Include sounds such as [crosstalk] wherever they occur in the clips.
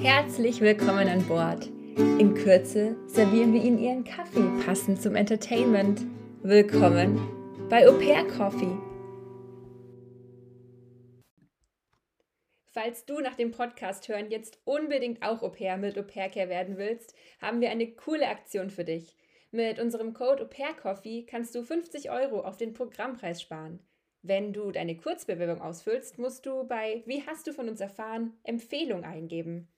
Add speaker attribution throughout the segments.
Speaker 1: Herzlich willkommen an Bord. In Kürze servieren wir Ihnen Ihren Kaffee passend zum Entertainment. Willkommen bei Au Pair Coffee. Falls du nach dem Podcast hören jetzt unbedingt auch Au Pair mit Au Pair Care werden willst, haben wir eine coole Aktion für dich. Mit unserem Code Au Pair Coffee kannst du 50 Euro auf den Programmpreis sparen. Wenn du deine Kurzbewerbung ausfüllst, musst du bei Wie hast du von uns erfahren? Empfehlung eingeben.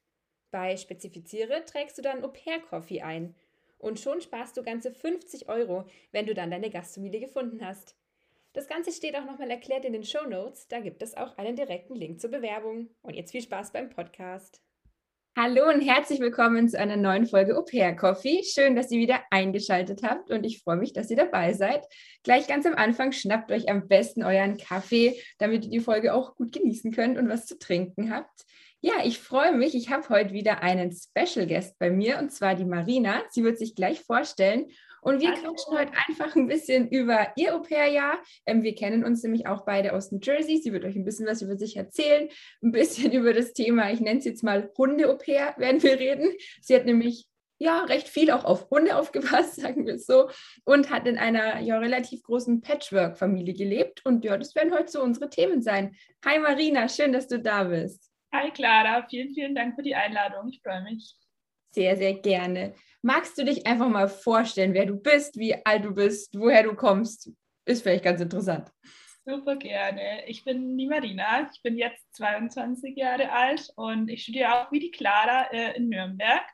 Speaker 1: Bei Spezifiziere trägst du dann Au Pair Coffee ein. Und schon sparst du ganze 50 Euro, wenn du dann deine Gastfamilie gefunden hast. Das Ganze steht auch nochmal erklärt in den Show Notes. Da gibt es auch einen direkten Link zur Bewerbung. Und jetzt viel Spaß beim Podcast. Hallo und herzlich willkommen zu einer neuen Folge Au Pair Coffee. Schön, dass ihr wieder eingeschaltet habt und ich freue mich, dass ihr dabei seid. Gleich ganz am Anfang schnappt euch am besten euren Kaffee, damit ihr die Folge auch gut genießen könnt und was zu trinken habt. Ja, ich freue mich. Ich habe heute wieder einen Special Guest bei mir und zwar die Marina. Sie wird sich gleich vorstellen und wir quatschen heute einfach ein bisschen über ihr Au-pair-Jahr. Ähm, wir kennen uns nämlich auch beide aus New Jersey. Sie wird euch ein bisschen was über sich erzählen, ein bisschen [laughs] über das Thema, ich nenne es jetzt mal Hunde-Au-pair, werden wir reden. Sie hat nämlich ja, recht viel auch auf Hunde [laughs] aufgepasst, sagen wir es so, und hat in einer ja relativ großen Patchwork-Familie gelebt. Und ja, das werden heute so unsere Themen sein. Hi Marina, schön, dass du da bist.
Speaker 2: Hi Clara, vielen, vielen Dank für die Einladung. Ich freue mich.
Speaker 1: Sehr, sehr gerne. Magst du dich einfach mal vorstellen, wer du bist, wie alt du bist, woher du kommst? Ist vielleicht ganz interessant.
Speaker 2: Super gerne. Ich bin die Marina. Ich bin jetzt 22 Jahre alt und ich studiere auch wie die Clara äh, in Nürnberg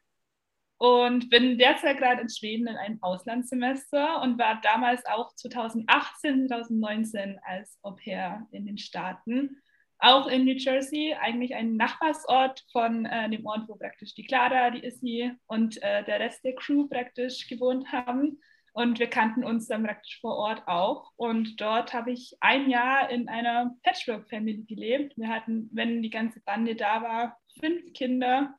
Speaker 2: und bin derzeit gerade in Schweden in einem Auslandssemester und war damals auch 2018, 2019 als Au pair in den Staaten auch in New Jersey, eigentlich ein Nachbarsort von äh, dem Ort, wo praktisch die Clara, die Issy und äh, der Rest der Crew praktisch gewohnt haben. Und wir kannten uns dann praktisch vor Ort auch. Und dort habe ich ein Jahr in einer Patchwork-Family gelebt. Wir hatten, wenn die ganze Bande da war, fünf Kinder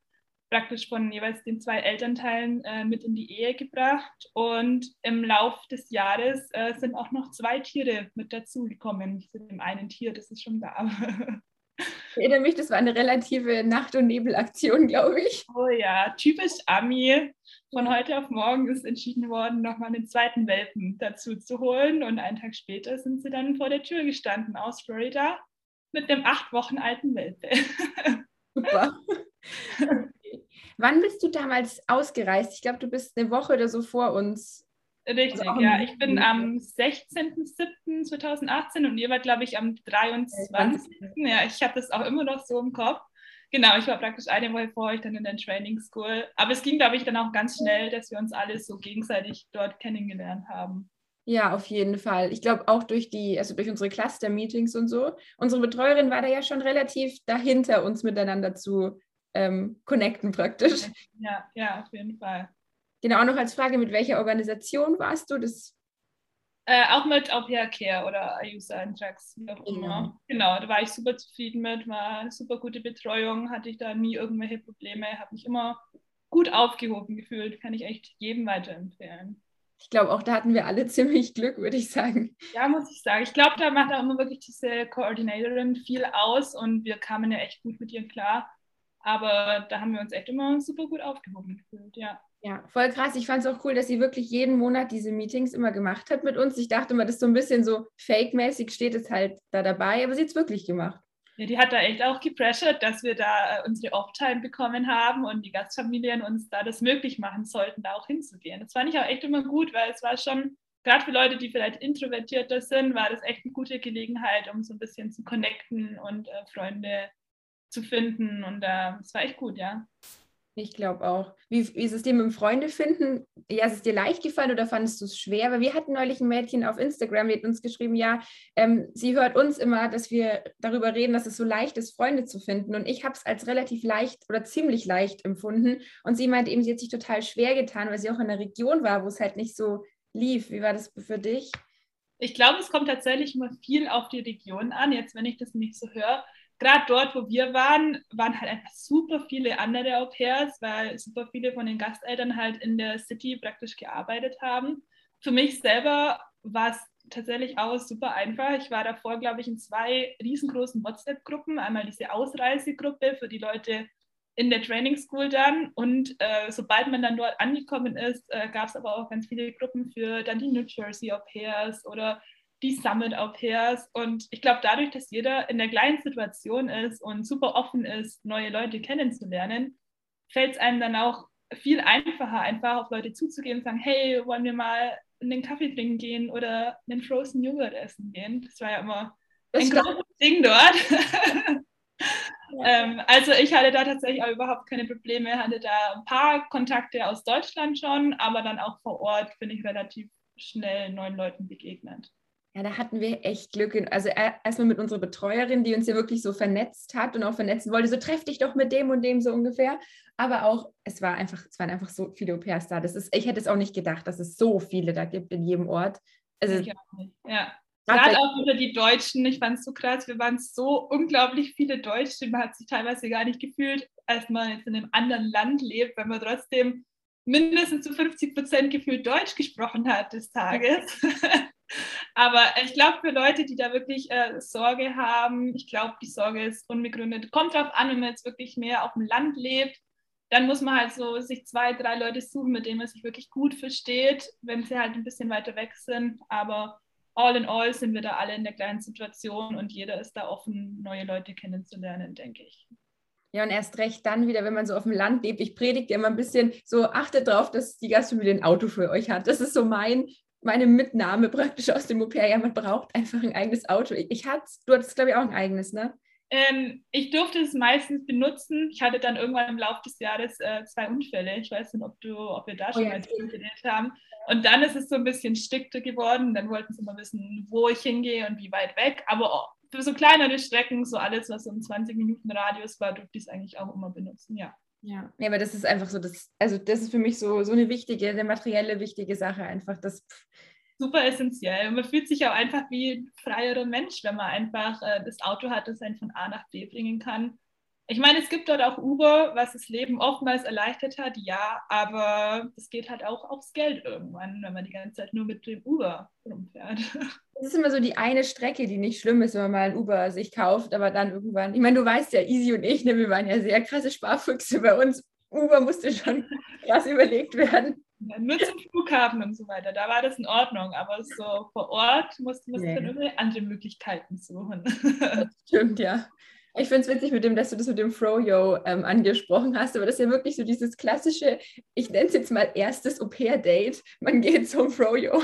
Speaker 2: praktisch von jeweils den zwei Elternteilen äh, mit in die Ehe gebracht. Und im Lauf des Jahres äh, sind auch noch zwei Tiere mit dazugekommen zu dem einen Tier, das ist schon da. [laughs]
Speaker 1: Ich erinnere mich, das war eine relative Nacht- und Nebelaktion, glaube ich.
Speaker 2: Oh ja, typisch Ami. Von heute auf morgen ist entschieden worden, nochmal einen zweiten Welpen dazu zu holen. Und einen Tag später sind sie dann vor der Tür gestanden aus Florida mit einem acht Wochen alten Welpe. [laughs]
Speaker 1: Super. [laughs] Wann bist du damals ausgereist? Ich glaube, du bist eine Woche oder so vor uns.
Speaker 2: Richtig, also ja. Ich bin am 16.07.2018 und ihr war, glaube ich, am 23. Ja, ich habe das auch immer noch so im Kopf. Genau, ich war praktisch eine Woche vor euch dann in der Training School. Aber es ging, glaube ich, dann auch ganz schnell, dass wir uns alle so gegenseitig dort kennengelernt haben.
Speaker 1: Ja, auf jeden Fall. Ich glaube auch durch die, also durch unsere Cluster-Meetings und so. Unsere Betreuerin war da ja schon relativ dahinter, uns miteinander zu ähm, connecten praktisch.
Speaker 2: Ja, ja, auf jeden Fall.
Speaker 1: Genau, noch als Frage, mit welcher Organisation warst du? Das
Speaker 2: äh, auch mit Au Pair Care oder User Antrags, wie auch immer. Genau. genau, da war ich super zufrieden mit, war super gute Betreuung, hatte ich da nie irgendwelche Probleme, habe mich immer gut aufgehoben gefühlt, kann ich echt jedem weiterempfehlen.
Speaker 1: Ich glaube, auch da hatten wir alle [laughs] ziemlich Glück, würde ich sagen.
Speaker 2: Ja, muss ich sagen. Ich glaube, da macht auch immer wirklich diese Koordinatorin viel aus und wir kamen ja echt gut mit ihr klar. Aber da haben wir uns echt immer super gut aufgehoben gefühlt, ja.
Speaker 1: Ja, voll krass. Ich fand es auch cool, dass sie wirklich jeden Monat diese Meetings immer gemacht hat mit uns. Ich dachte immer, das ist so ein bisschen so fake-mäßig, steht es halt da dabei, aber sie hat es wirklich gemacht.
Speaker 2: Ja, die hat da echt auch gepressured, dass wir da äh, unsere Off-Time bekommen haben und die Gastfamilien uns da das möglich machen sollten, da auch hinzugehen. Das fand ich auch echt immer gut, weil es war schon, gerade für Leute, die vielleicht introvertierter sind, war das echt eine gute Gelegenheit, um so ein bisschen zu connecten und äh, Freunde zu finden. Und äh, es war echt gut, ja.
Speaker 1: Ich glaube auch. Wie, wie, ist es dir mit dem Freunde finden? Ja, ist es dir leicht gefallen oder fandest du es schwer? Weil wir hatten neulich ein Mädchen auf Instagram, die hat uns geschrieben, ja, ähm, sie hört uns immer, dass wir darüber reden, dass es so leicht ist, Freunde zu finden. Und ich habe es als relativ leicht oder ziemlich leicht empfunden. Und sie meinte eben, sie hat sich total schwer getan, weil sie auch in einer Region war, wo es halt nicht so lief. Wie war das für dich?
Speaker 2: Ich glaube, es kommt tatsächlich immer viel auf die Region an. Jetzt, wenn ich das nicht so höre, gerade dort, wo wir waren, waren halt einfach super viele andere Au pairs, weil super viele von den Gasteltern halt in der City praktisch gearbeitet haben. Für mich selber war es tatsächlich auch super einfach. Ich war davor, glaube ich, in zwei riesengroßen WhatsApp-Gruppen. Einmal diese Ausreisegruppe für die Leute, in der Training School dann. Und äh, sobald man dann dort angekommen ist, äh, gab es aber auch ganz viele Gruppen für dann die New Jersey Au Pairs oder die Summit Au Pairs. Und ich glaube, dadurch, dass jeder in der gleichen Situation ist und super offen ist, neue Leute kennenzulernen, fällt es einem dann auch viel einfacher, einfach auf Leute zuzugehen und sagen, hey, wollen wir mal einen Kaffee trinken gehen oder einen Frozen Joghurt essen gehen. Das war ja immer das ein großes Ding dort. [laughs] Ähm, also ich hatte da tatsächlich auch überhaupt keine Probleme, hatte da ein paar Kontakte aus Deutschland schon, aber dann auch vor Ort bin ich relativ schnell neuen Leuten begegnet.
Speaker 1: Ja, da hatten wir echt Glück. Also erstmal mit unserer Betreuerin, die uns ja wirklich so vernetzt hat und auch vernetzen wollte, so treff dich doch mit dem und dem so ungefähr. Aber auch, es war einfach, es waren einfach so viele Au-pairs da. Das ist, ich hätte es auch nicht gedacht, dass es so viele da gibt in jedem Ort.
Speaker 2: Also, ja. Gerade auch über die Deutschen, ich fand es so krass, wir waren so unglaublich viele Deutsche, man hat sich teilweise gar nicht gefühlt, als man jetzt in einem anderen Land lebt, wenn man trotzdem mindestens zu 50 Prozent gefühlt Deutsch gesprochen hat des Tages. [laughs] [laughs] Aber ich glaube, für Leute, die da wirklich äh, Sorge haben, ich glaube, die Sorge ist unbegründet. Kommt darauf an, wenn man jetzt wirklich mehr auf dem Land lebt, dann muss man halt so sich zwei, drei Leute suchen, mit denen man sich wirklich gut versteht, wenn sie halt ein bisschen weiter weg sind. Aber all in all sind wir da alle in der gleichen Situation und jeder ist da offen, neue Leute kennenzulernen, denke ich.
Speaker 1: Ja, und erst recht dann wieder, wenn man so auf dem Land lebt. Ich predige immer ein bisschen so, achtet darauf, dass die Gastfamilie ein Auto für euch hat. Das ist so mein, meine Mitnahme praktisch aus dem Au-pair. Ja, man braucht einfach ein eigenes Auto. Ich hatte, du hattest, glaube ich, auch ein eigenes, ne?
Speaker 2: Ähm, ich durfte es meistens benutzen. Ich hatte dann irgendwann im Laufe des Jahres äh, zwei Unfälle. Ich weiß nicht, ob, du, ob wir da oh schon oh, mal drüber geredet haben. Und dann ist es so ein bisschen stickter geworden. Dann wollten sie mal wissen, wo ich hingehe und wie weit weg. Aber für so kleinere Strecken, so alles, was so im 20 Minuten Radius war, durfte ich es eigentlich auch immer benutzen, ja.
Speaker 1: Ja, nee, aber das ist einfach so, das, also das ist für mich so, so eine wichtige, eine materielle wichtige Sache, einfach das.
Speaker 2: Super essentiell. Und man fühlt sich auch einfach wie ein freierer Mensch, wenn man einfach äh, das Auto hat, das einen von A nach B bringen kann. Ich meine, es gibt dort auch Uber, was das Leben oftmals erleichtert hat, ja, aber es geht halt auch aufs Geld irgendwann, wenn man die ganze Zeit nur mit dem Uber rumfährt. [laughs]
Speaker 1: Das ist immer so die eine Strecke, die nicht schlimm ist, wenn man mal ein Uber sich kauft, aber dann irgendwann, ich meine, du weißt ja, Easy und ich, ne, wir waren ja sehr krasse Sparfüchse bei uns. Uber musste schon [laughs] krass überlegt werden.
Speaker 2: Ja, nur zum Flughafen und so weiter, da war das in Ordnung, aber so vor Ort musste man dann irgendwie andere Möglichkeiten suchen.
Speaker 1: Das stimmt, ja. Ich finde es witzig, mit dem, dass du das mit dem Froyo ähm, angesprochen hast, aber das ist ja wirklich so dieses klassische, ich nenne es jetzt mal erstes Au-pair-Date. Man geht zum Froyo.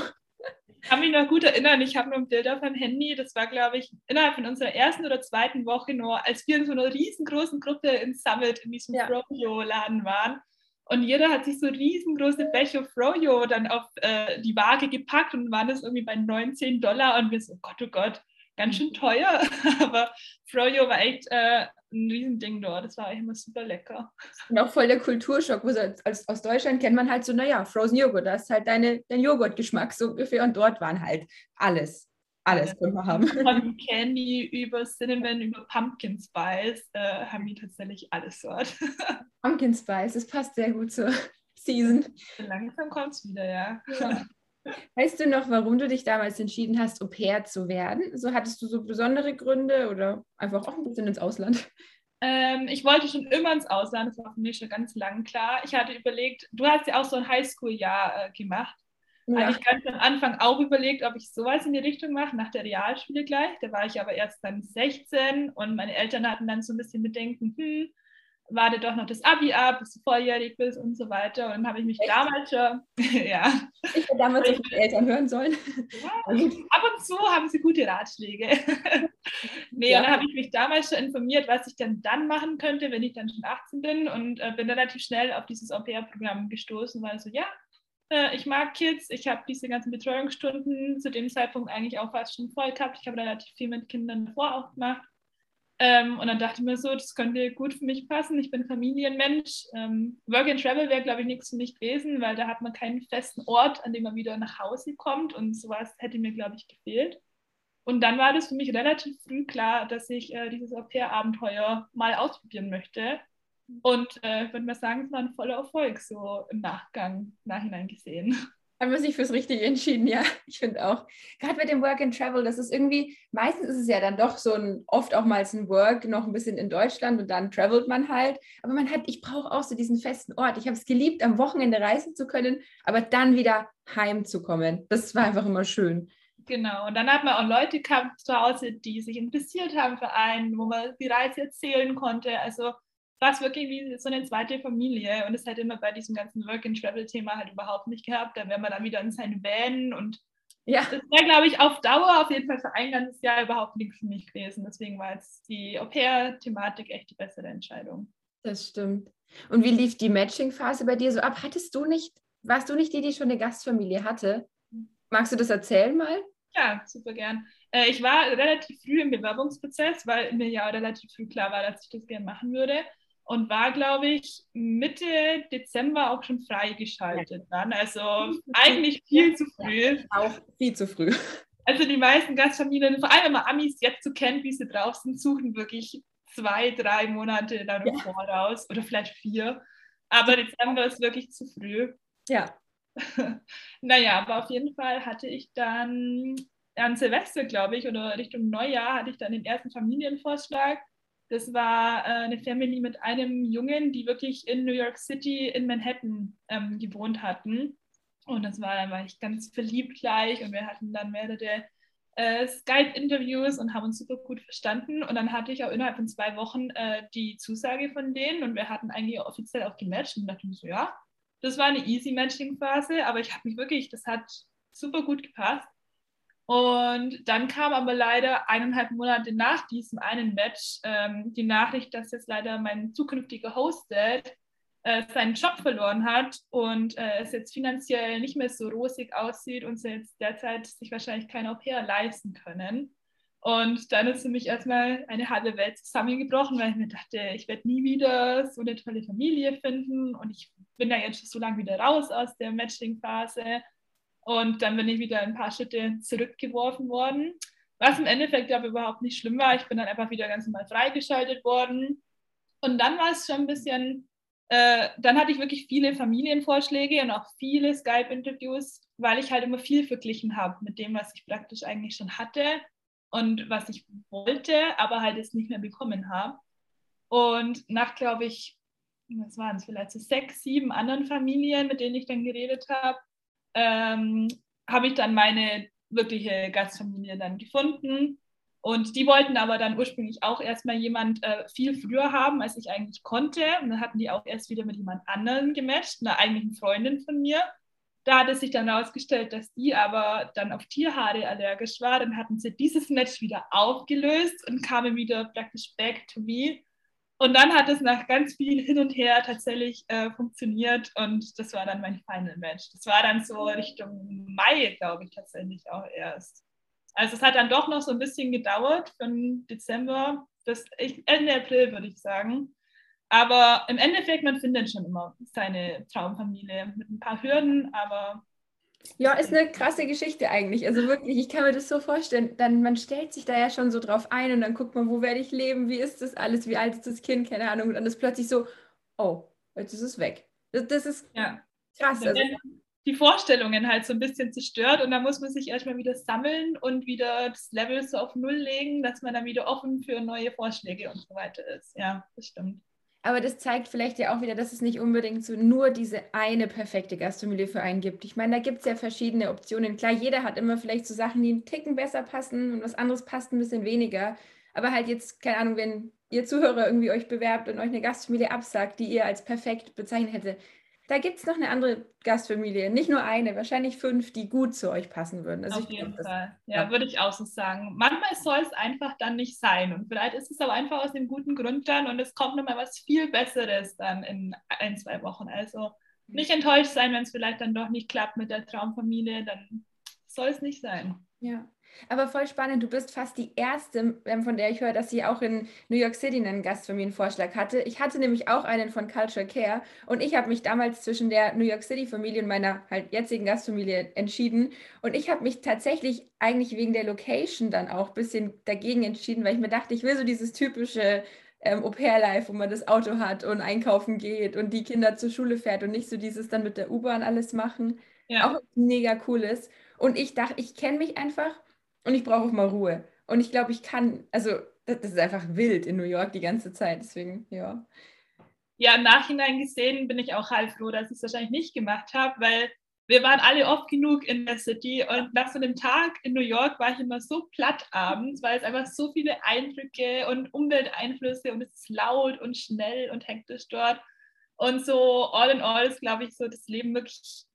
Speaker 2: Ich kann mich noch gut erinnern, ich habe noch ein Bild auf meinem Handy, das war, glaube ich, innerhalb von unserer ersten oder zweiten Woche nur, als wir in so einer riesengroßen Gruppe in Summit in diesem ja. Froyo-Laden waren. Und jeder hat sich so riesengroße Becher Froyo dann auf äh, die Waage gepackt und waren das irgendwie bei 19 Dollar und wir so, oh Gott, oh Gott, ganz schön teuer, [laughs] aber Froyo war echt äh, ein Riesending dort. Das war eigentlich immer super lecker.
Speaker 1: Und auch voll der Kulturschock. Wo so als, aus Deutschland kennt man halt so, naja, Frozen Joghurt, das ist halt deine, dein Joghurtgeschmack so ungefähr. Und dort waren halt alles. Alles können wir haben.
Speaker 2: Von Candy über Cinnamon, über Pumpkin Spice äh, haben die tatsächlich alles dort. [laughs]
Speaker 1: Pumpkin Spice, das passt sehr gut zur Season.
Speaker 2: Langsam kommt es wieder, ja. ja.
Speaker 1: Weißt du noch, warum du dich damals entschieden hast, Au pair zu werden? So hattest du so besondere Gründe oder einfach auch ein bisschen ins Ausland?
Speaker 2: Ähm, ich wollte schon immer ins Ausland, das war für mich schon ganz lang klar. Ich hatte überlegt, du hast ja auch so ein Highschool-Jahr äh, gemacht. Ja. Eigentlich ganz am Anfang auch überlegt, ob ich sowas in die Richtung mache, nach der Realschule gleich. Da war ich aber erst dann 16 und meine Eltern hatten dann so ein bisschen Bedenken, hm, warte doch noch das Abi ab, bis du volljährig bist und so weiter. Und dann habe ich mich Echt? damals schon, [laughs] ja.
Speaker 1: Ich hätte damals auf meine Eltern hören sollen.
Speaker 2: Ja, ab und zu haben sie gute Ratschläge. [laughs] nee, ja. und dann habe ich mich damals schon informiert, was ich dann dann machen könnte, wenn ich dann schon 18 bin und äh, bin relativ schnell auf dieses Au-pair-Programm gestoßen, weil so, ja, äh, ich mag Kids, ich habe diese ganzen Betreuungsstunden zu dem Zeitpunkt eigentlich auch fast schon voll gehabt. Ich habe relativ viel mit Kindern davor auch gemacht ähm, und dann dachte ich mir so, das könnte gut für mich passen. Ich bin Familienmensch. Ähm, Work and Travel wäre, glaube ich, nichts für mich gewesen, weil da hat man keinen festen Ort, an dem man wieder nach Hause kommt. Und sowas hätte mir, glaube ich, gefehlt. Und dann war das für mich relativ früh klar, dass ich äh, dieses Au-pair-Abenteuer mal ausprobieren möchte. Und äh, ich würde mal sagen, es war ein voller Erfolg, so im Nachgang, nachhinein gesehen.
Speaker 1: Haben wir sich fürs Richtige entschieden, ja. [laughs] Ich finde auch. Gerade mit dem Work and Travel, das ist irgendwie, meistens ist es ja dann doch so ein, oft auch mal ein Work, noch ein bisschen in Deutschland und dann travelt man halt. Aber man hat, ich brauche auch so diesen festen Ort. Ich habe es geliebt, am Wochenende reisen zu können, aber dann wieder heimzukommen. Das war einfach immer schön.
Speaker 2: Genau, und dann hat man auch Leute gehabt zu Hause, die sich interessiert haben für einen, wo man die Reise erzählen konnte. Also war es wirklich wie so eine zweite Familie und es hätte immer bei diesem ganzen Work-and-Travel-Thema halt überhaupt nicht gehabt. Da wäre man dann wieder in seinen Van und ja. das wäre, glaube ich, auf Dauer auf jeden Fall für ein ganzes Jahr überhaupt nichts für mich gewesen. Deswegen war jetzt die Au-pair-Thematik echt die bessere Entscheidung.
Speaker 1: Das stimmt. Und wie lief die Matching-Phase bei dir so ab? Hattest du nicht, warst du nicht die, die schon eine Gastfamilie hatte? Magst du das erzählen mal?
Speaker 2: Ja, super gern. Äh, ich war relativ früh im Bewerbungsprozess, weil mir ja relativ früh klar war, dass ich das gerne machen würde und war, glaube ich, Mitte Dezember auch schon freigeschaltet dann. Also [laughs] eigentlich viel zu früh.
Speaker 1: Auch viel zu früh. [laughs]
Speaker 2: Also die meisten Gastfamilien, vor allem wenn man Amis jetzt so kennt, wie sie drauf sind, suchen wirklich zwei, drei Monate dann im ja. Voraus oder vielleicht vier. Aber Dezember ist wirklich zu früh.
Speaker 1: Ja. [laughs]
Speaker 2: naja, aber auf jeden Fall hatte ich dann an Silvester, glaube ich, oder Richtung Neujahr hatte ich dann den ersten Familienvorschlag das war äh, eine Family mit einem Jungen, die wirklich in New York City in Manhattan ähm, gewohnt hatten. Und das war, dann war ich ganz verliebt gleich und wir hatten dann mehrere äh, Skype-Interviews und haben uns super gut verstanden. Und dann hatte ich auch innerhalb von zwei Wochen äh, die Zusage von denen und wir hatten eigentlich offiziell auch gematcht und dachte mir so, ja, das war eine easy Matching-Phase, aber ich habe mich wirklich, das hat super gut gepasst. Und dann kam aber leider eineinhalb Monate nach diesem einen Match ähm, die Nachricht, dass jetzt leider mein zukünftiger Hosted äh, seinen Job verloren hat und äh, es jetzt finanziell nicht mehr so rosig aussieht und sie jetzt derzeit sich wahrscheinlich kein Au-pair leisten können. Und dann ist für mich erstmal eine halbe Welt zusammengebrochen, weil ich mir dachte, ich werde nie wieder so eine tolle Familie finden und ich bin da jetzt schon so lange wieder raus aus der Matching-Phase und dann bin ich wieder ein paar Schritte zurückgeworfen worden. Was im Endeffekt aber überhaupt nicht schlimm war. Ich bin dann einfach wieder ganz normal freigeschaltet worden. Und dann war es schon ein bisschen, äh, dann hatte ich wirklich viele Familienvorschläge und auch viele Skype-Interviews, weil ich halt immer viel verglichen habe mit dem, was ich praktisch eigentlich schon hatte und was ich wollte, aber halt jetzt nicht mehr bekommen habe. Und nach, glaube ich, was waren es, vielleicht so sechs, sieben anderen Familien, mit denen ich dann geredet habe, ähm, habe ich dann meine wirkliche Gastfamilie dann gefunden. Und die wollten aber dann ursprünglich auch erstmal jemand äh, viel früher haben, als ich eigentlich konnte. Und dann hatten die auch erst wieder mit jemand anderem gematcht, einer eigentlichen Freundin von mir. Da hat es sich dann herausgestellt, dass die aber dann auf Tierhaare allergisch war. Dann hatten sie dieses Match wieder aufgelöst und kamen wieder praktisch back to me. Und dann hat es nach ganz viel hin und her tatsächlich äh, funktioniert und das war dann mein Final Match. Das war dann so Richtung Mai, glaube ich, tatsächlich auch erst. Also es hat dann doch noch so ein bisschen gedauert von Dezember bis Ende April, würde ich sagen. Aber im Endeffekt, man findet schon immer seine Traumfamilie mit ein paar Hürden, aber
Speaker 1: ja, ist eine krasse Geschichte eigentlich. Also wirklich, ich kann mir das so vorstellen. Dann, man stellt sich da ja schon so drauf ein und dann guckt man, wo werde ich leben, wie ist das alles, wie alt ist das Kind, keine Ahnung. Und dann ist plötzlich so, oh, jetzt ist es weg. Das, das ist ja. krass. Also.
Speaker 2: Die Vorstellungen halt so ein bisschen zerstört und dann muss man sich erstmal wieder sammeln und wieder das Level so auf Null legen, dass man dann wieder offen für neue Vorschläge und so weiter ist. Ja, das stimmt.
Speaker 1: Aber das zeigt vielleicht ja auch wieder, dass es nicht unbedingt so nur diese eine perfekte Gastfamilie für einen gibt. Ich meine, da gibt es ja verschiedene Optionen. Klar, jeder hat immer vielleicht so Sachen, die einen Ticken besser passen und was anderes passt ein bisschen weniger. Aber halt jetzt, keine Ahnung, wenn ihr Zuhörer irgendwie euch bewerbt und euch eine Gastfamilie absagt, die ihr als perfekt bezeichnet hätte, da gibt es noch eine andere Gastfamilie, nicht nur eine, wahrscheinlich fünf, die gut zu euch passen würden.
Speaker 2: Also Auf jeden glaub, Fall, ja, ja, würde ich auch so sagen. Manchmal soll es einfach dann nicht sein und vielleicht ist es aber einfach aus dem guten Grund dann und es kommt nochmal was viel Besseres dann in ein, zwei Wochen. Also nicht enttäuscht sein, wenn es vielleicht dann doch nicht klappt mit der Traumfamilie, dann soll es nicht sein.
Speaker 1: Ja, aber voll spannend, du bist fast die erste, ähm, von der ich höre, dass sie auch in New York City einen Gastfamilienvorschlag hatte. Ich hatte nämlich auch einen von Culture Care und ich habe mich damals zwischen der New York City Familie und meiner halt jetzigen Gastfamilie entschieden. Und ich habe mich tatsächlich eigentlich wegen der Location dann auch ein bisschen dagegen entschieden, weil ich mir dachte, ich will so dieses typische ähm, Au-pair-Life, wo man das Auto hat und einkaufen geht und die Kinder zur Schule fährt und nicht so dieses dann mit der U-Bahn alles machen. Ja. Auch mega cool ist. Und ich dachte, ich kenne mich einfach und ich brauche auch mal Ruhe. Und ich glaube, ich kann, also das, ist einfach wild in New York die ganze Zeit. Deswegen, ja.
Speaker 2: Ja, im Nachhinein gesehen bin ich auch halb froh, dass ich es wahrscheinlich nicht gemacht habe, weil wir waren alle oft genug in der City und nach so einem Tag in New York war ich immer so platt abends, weil es einfach so viele Eindrücke und Umwelteinflüsse und es ist laut und schnell und hektisch dort. Und so all in all ist, glaube ich, so das Leben wirklich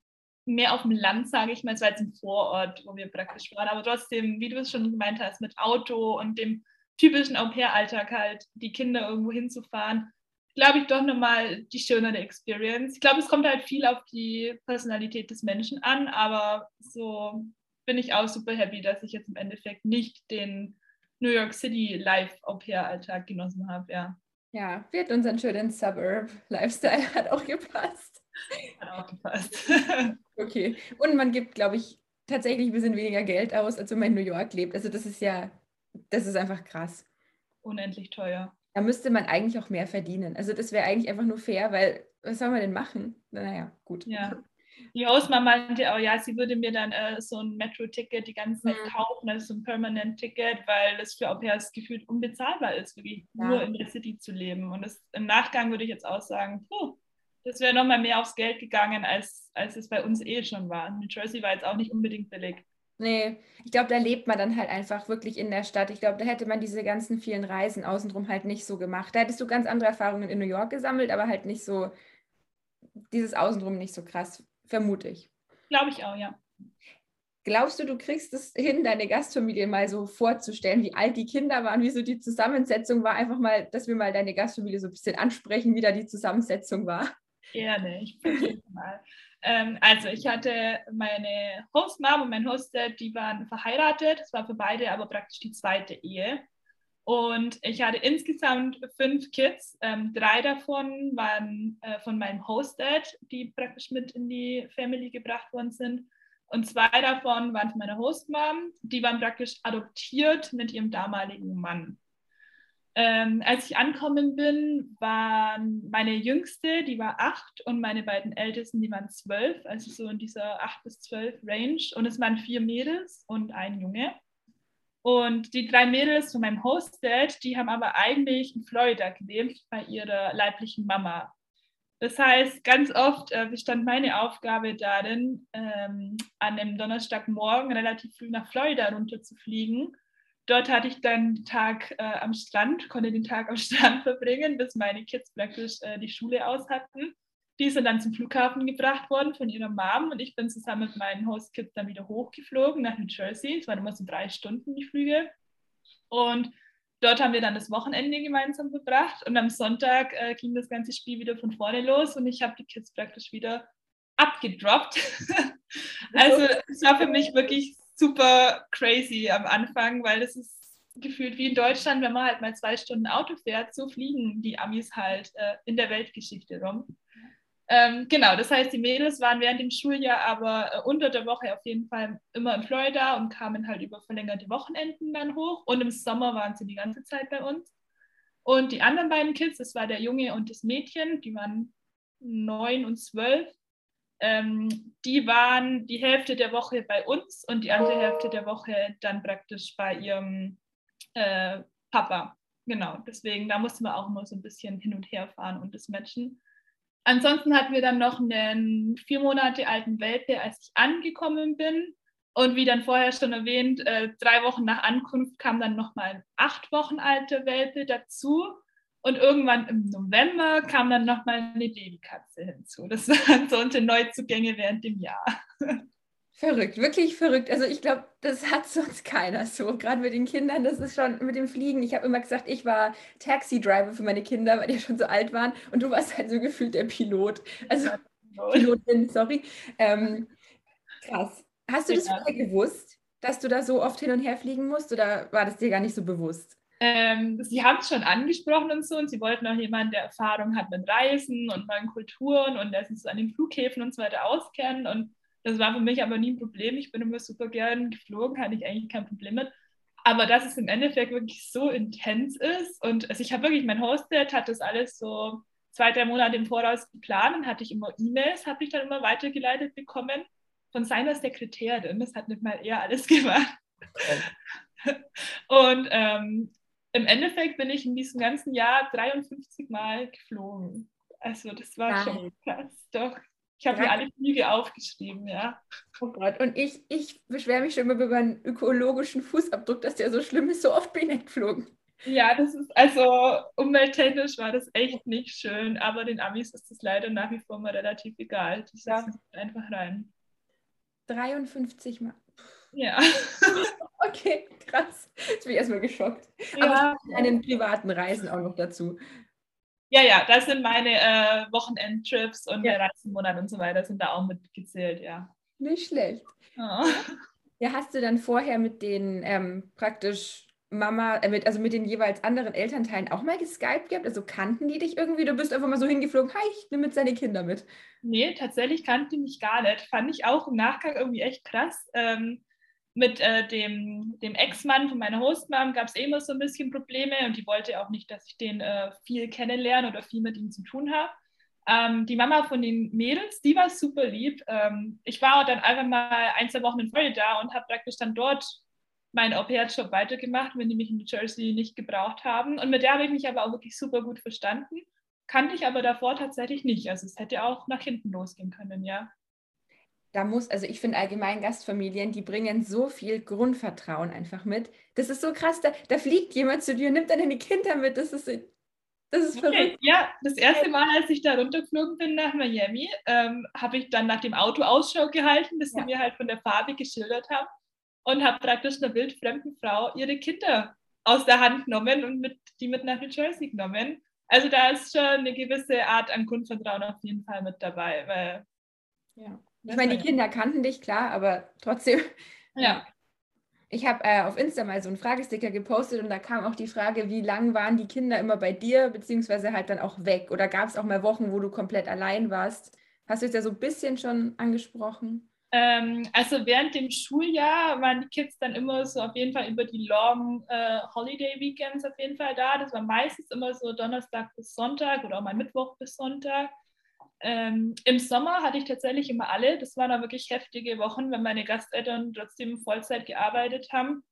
Speaker 2: mehr auf dem Land, sage ich mal. Es war jetzt ein Vorort, wo wir praktisch waren, aber trotzdem, wie du es schon gemeint hast, mit Auto und dem typischen Au-pair-Alltag halt, die Kinder irgendwo hinzufahren glaube ich, doch nochmal die schönere Experience. Ich glaube, es kommt halt viel auf die Personalität des Menschen an, aber so bin ich auch super happy, dass ich jetzt im Endeffekt nicht den New York City Live-Au-pair-Alltag genossen habe, ja.
Speaker 1: Ja, wird unseren schönen Suburb-Lifestyle [laughs] hat auch gepasst.
Speaker 2: Hat auch gepasst. [laughs]
Speaker 1: okay. Und man gibt, glaube ich, tatsächlich ein bisschen weniger Geld aus, als wenn man in New York lebt. Also das ist ja, das ist einfach krass.
Speaker 2: Unendlich teuer
Speaker 1: da müsste man eigentlich auch mehr verdienen. Also das wäre eigentlich einfach nur fair, weil was soll man denn machen? Naja, gut.
Speaker 2: Ja. Die Hausmama meinte auch, ja, sie würde mir dann äh, so ein Metro-Ticket die ganze Zeit mhm. kaufen, also so ein Permanent-Ticket, weil es für Au pairs gefühlt unbezahlbar ist, wirklich ja. nur in der City zu leben. Und das, im Nachgang würde ich jetzt auch sagen, puh, das wäre nochmal mehr aufs Geld gegangen, als, als es bei uns eh schon war. New Jersey war jetzt auch nicht unbedingt billig.
Speaker 1: Nee, ich glaube, da lebt man dann halt einfach wirklich in der Stadt. Ich glaube, da hätte man diese ganzen vielen Reisen außenrum halt nicht so gemacht. Da hättest du ganz andere Erfahrungen in New York gesammelt, aber halt nicht so, dieses Außenrum nicht so krass, vermute ich.
Speaker 2: Glaube ich auch, ja.
Speaker 1: Glaubst du, du kriegst es hin, deine Gastfamilie mal so vorzustellen, wie alt die Kinder waren, wie so die Zusammensetzung war? Einfach mal, dass wir mal deine Gastfamilie so ein bisschen ansprechen, wie da die Zusammensetzung war.
Speaker 2: Gerne, ich probiere [laughs] mal. Ähm, also ich hatte meine Hostmom und mein Hostdad, die waren verheiratet. Das war für beide aber praktisch die zweite Ehe. Und ich hatte insgesamt fünf Kids. Ähm, drei davon waren äh, von meinem Hostdad, die praktisch mit in die Family gebracht worden sind. Und zwei davon waren von meiner Hostmom. Die waren praktisch adoptiert mit ihrem damaligen Mann. Ähm, als ich ankommen bin, waren meine Jüngste, die war acht, und meine beiden Ältesten, die waren zwölf, also so in dieser acht bis zwölf Range. Und es waren vier Mädels und ein Junge. Und die drei Mädels von meinem Hostdad, die haben aber eigentlich in Florida gelebt, bei ihrer leiblichen Mama. Das heißt, ganz oft äh, bestand meine Aufgabe darin, ähm, an einem Donnerstagmorgen relativ früh nach Florida runterzufliegen dort hatte ich dann den Tag äh, am Strand, konnte den Tag am [laughs] Strand verbringen, bis meine Kids praktisch äh, die Schule aus hatten. Die sind dann zum Flughafen gebracht worden von ihrer Mom und ich bin zusammen mit meinen Host-Kids dann wieder hochgeflogen nach New Jersey. Es waren immer so drei Stunden die Flüge. Und dort haben wir dann das Wochenende gemeinsam verbracht und am Sonntag äh, ging das ganze Spiel wieder von vorne los und ich habe die Kids praktisch wieder abgedroppt. [laughs] also es war für mich wirklich super crazy am Anfang, weil es ist gefühlt wie in Deutschland, wenn man halt mal zwei Stunden Auto fährt, so fliegen die Amis halt äh, in der Weltgeschichte rum. Ähm, genau, das heißt, die Mädels waren während dem Schuljahr aber äh, unter der Woche auf jeden Fall immer in Florida und kamen halt über verlängerte Wochenenden dann hoch. Und im Sommer waren sie die ganze Zeit bei uns. Und die anderen beiden Kids, das war der Junge und das Mädchen, die waren neun und zwölf, ähm, die waren die Hälfte der Woche bei uns und die andere Hälfte der Woche dann praktisch bei ihrem äh, Papa. Genau, deswegen, da mussten wir auch immer so ein bisschen hin und her fahren und das matchen. Ansonsten hatten wir dann noch einen vier Monate alten Welpe, als ich angekommen bin. Und wie dann vorher schon erwähnt, äh, drei Wochen nach Ankunft kam dann nochmal ein acht Wochen alter Welpe dazu. Und irgendwann im November kam dann nochmal eine Babykatze hinzu. Das waren so unsere Neuzugänge während dem Jahr.
Speaker 1: Verrückt, wirklich verrückt. Also ich glaube, das hat sonst keiner so. Gerade mit den Kindern, das ist schon mit dem Fliegen. Ich habe immer gesagt, ich war Taxi-Driver für meine Kinder, weil die schon so alt waren. Und du warst halt so gefühlt der Pilot. Also Pilotin, sorry. Ähm, krass. Hast du das vorher gewusst, dass du da so oft hin und her fliegen musst? Oder war das dir gar nicht so bewusst?
Speaker 2: Ähm, sie haben es schon angesprochen und so und sie wollten auch jemanden, der Erfahrung hat mit Reisen und neuen Kulturen und der sich so an den Flughäfen und so weiter auskennt und das war für mich aber nie ein Problem. Ich bin immer super gern geflogen, hatte ich eigentlich kein Problem mit. aber dass es im Endeffekt wirklich so intens ist und also ich habe wirklich, mein Hostet hat das alles so zwei, drei Monate im Voraus geplant und hatte ich immer E-Mails, habe ich dann immer weitergeleitet bekommen von seiner Sekretärin. Das hat nicht mal er alles [laughs] gemacht. Okay. Und ähm, im Endeffekt bin ich in diesem ganzen Jahr 53 Mal geflogen. Also das war Nein. schon krass. Doch, ich habe mir alle Flüge aufgeschrieben, ja.
Speaker 1: Oh Gott, und ich, ich beschwere mich schon immer über meinen ökologischen Fußabdruck, dass der so schlimm ist. So oft bin ich nicht geflogen.
Speaker 2: Ja, das ist, also umwelttechnisch war das echt nicht schön, aber den Amis ist das leider nach wie vor mal relativ egal. Die setzen ja. einfach rein.
Speaker 1: 53 Mal.
Speaker 2: Ja. [laughs]
Speaker 1: okay, krass. Jetzt bin ich erstmal geschockt. Ja. Aber einen privaten Reisen auch noch dazu.
Speaker 2: Ja, ja, das sind meine äh, Wochenendtrips und ja. der Reisemonat und so weiter sind da auch mitgezählt, ja.
Speaker 1: Nicht schlecht. Oh. Ja, hast du dann vorher mit den ähm, praktisch Mama, äh, mit, also mit den jeweils anderen Elternteilen auch mal geskypt gehabt? Also kannten die dich irgendwie? Du bist einfach mal so hingeflogen, hi, ich nehme jetzt seine Kinder mit.
Speaker 2: Nee, tatsächlich kannten die mich gar nicht. Fand ich auch im Nachgang irgendwie echt krass. Ähm, mit äh, dem, dem Ex-Mann von meiner Hostmom gab es eh immer so ein bisschen Probleme und die wollte auch nicht, dass ich den äh, viel kennenlerne oder viel mit ihm zu tun habe. Ähm, die Mama von den Mädels, die war super lieb. Ähm, ich war dann einfach mal ein, zwei Wochen in Florida und habe praktisch dann dort meinen Au-pair-Job weitergemacht, wenn die mich in New Jersey nicht gebraucht haben. Und mit der habe ich mich aber auch wirklich super gut verstanden. Kannte ich aber davor tatsächlich nicht. Also es hätte auch nach hinten losgehen können, ja
Speaker 1: da muss, also ich finde allgemein Gastfamilien, die bringen so viel Grundvertrauen einfach mit. Das ist so krass, da, da fliegt jemand zu dir, nimmt dann deine Kinder mit. Das ist, das ist
Speaker 2: verrückt. Okay, ja, das erste Mal, als ich da runtergeflogen bin nach Miami, ähm, habe ich dann nach dem Auto Ausschau gehalten, das ja. sie mir halt von der Farbe geschildert haben und habe praktisch einer wildfremden Frau ihre Kinder aus der Hand genommen und mit, die mit nach New Jersey genommen. Also da ist schon eine gewisse Art an Grundvertrauen auf jeden Fall mit dabei, weil
Speaker 1: ja. Ich meine, die Kinder kannten dich, klar, aber trotzdem.
Speaker 2: Ja.
Speaker 1: Ich habe äh, auf Insta mal so einen Fragesticker gepostet und da kam auch die Frage, wie lang waren die Kinder immer bei dir, beziehungsweise halt dann auch weg? Oder gab es auch mal Wochen, wo du komplett allein warst? Hast du es ja so ein bisschen schon angesprochen?
Speaker 2: Ähm, also während dem Schuljahr waren die Kids dann immer so auf jeden Fall über die Long äh, Holiday Weekends auf jeden Fall da. Das war meistens immer so Donnerstag bis Sonntag oder auch mal Mittwoch bis Sonntag. Ähm, Im Sommer hatte ich tatsächlich immer alle. Das waren aber wirklich heftige Wochen, wenn meine Gasteltern trotzdem Vollzeit gearbeitet haben.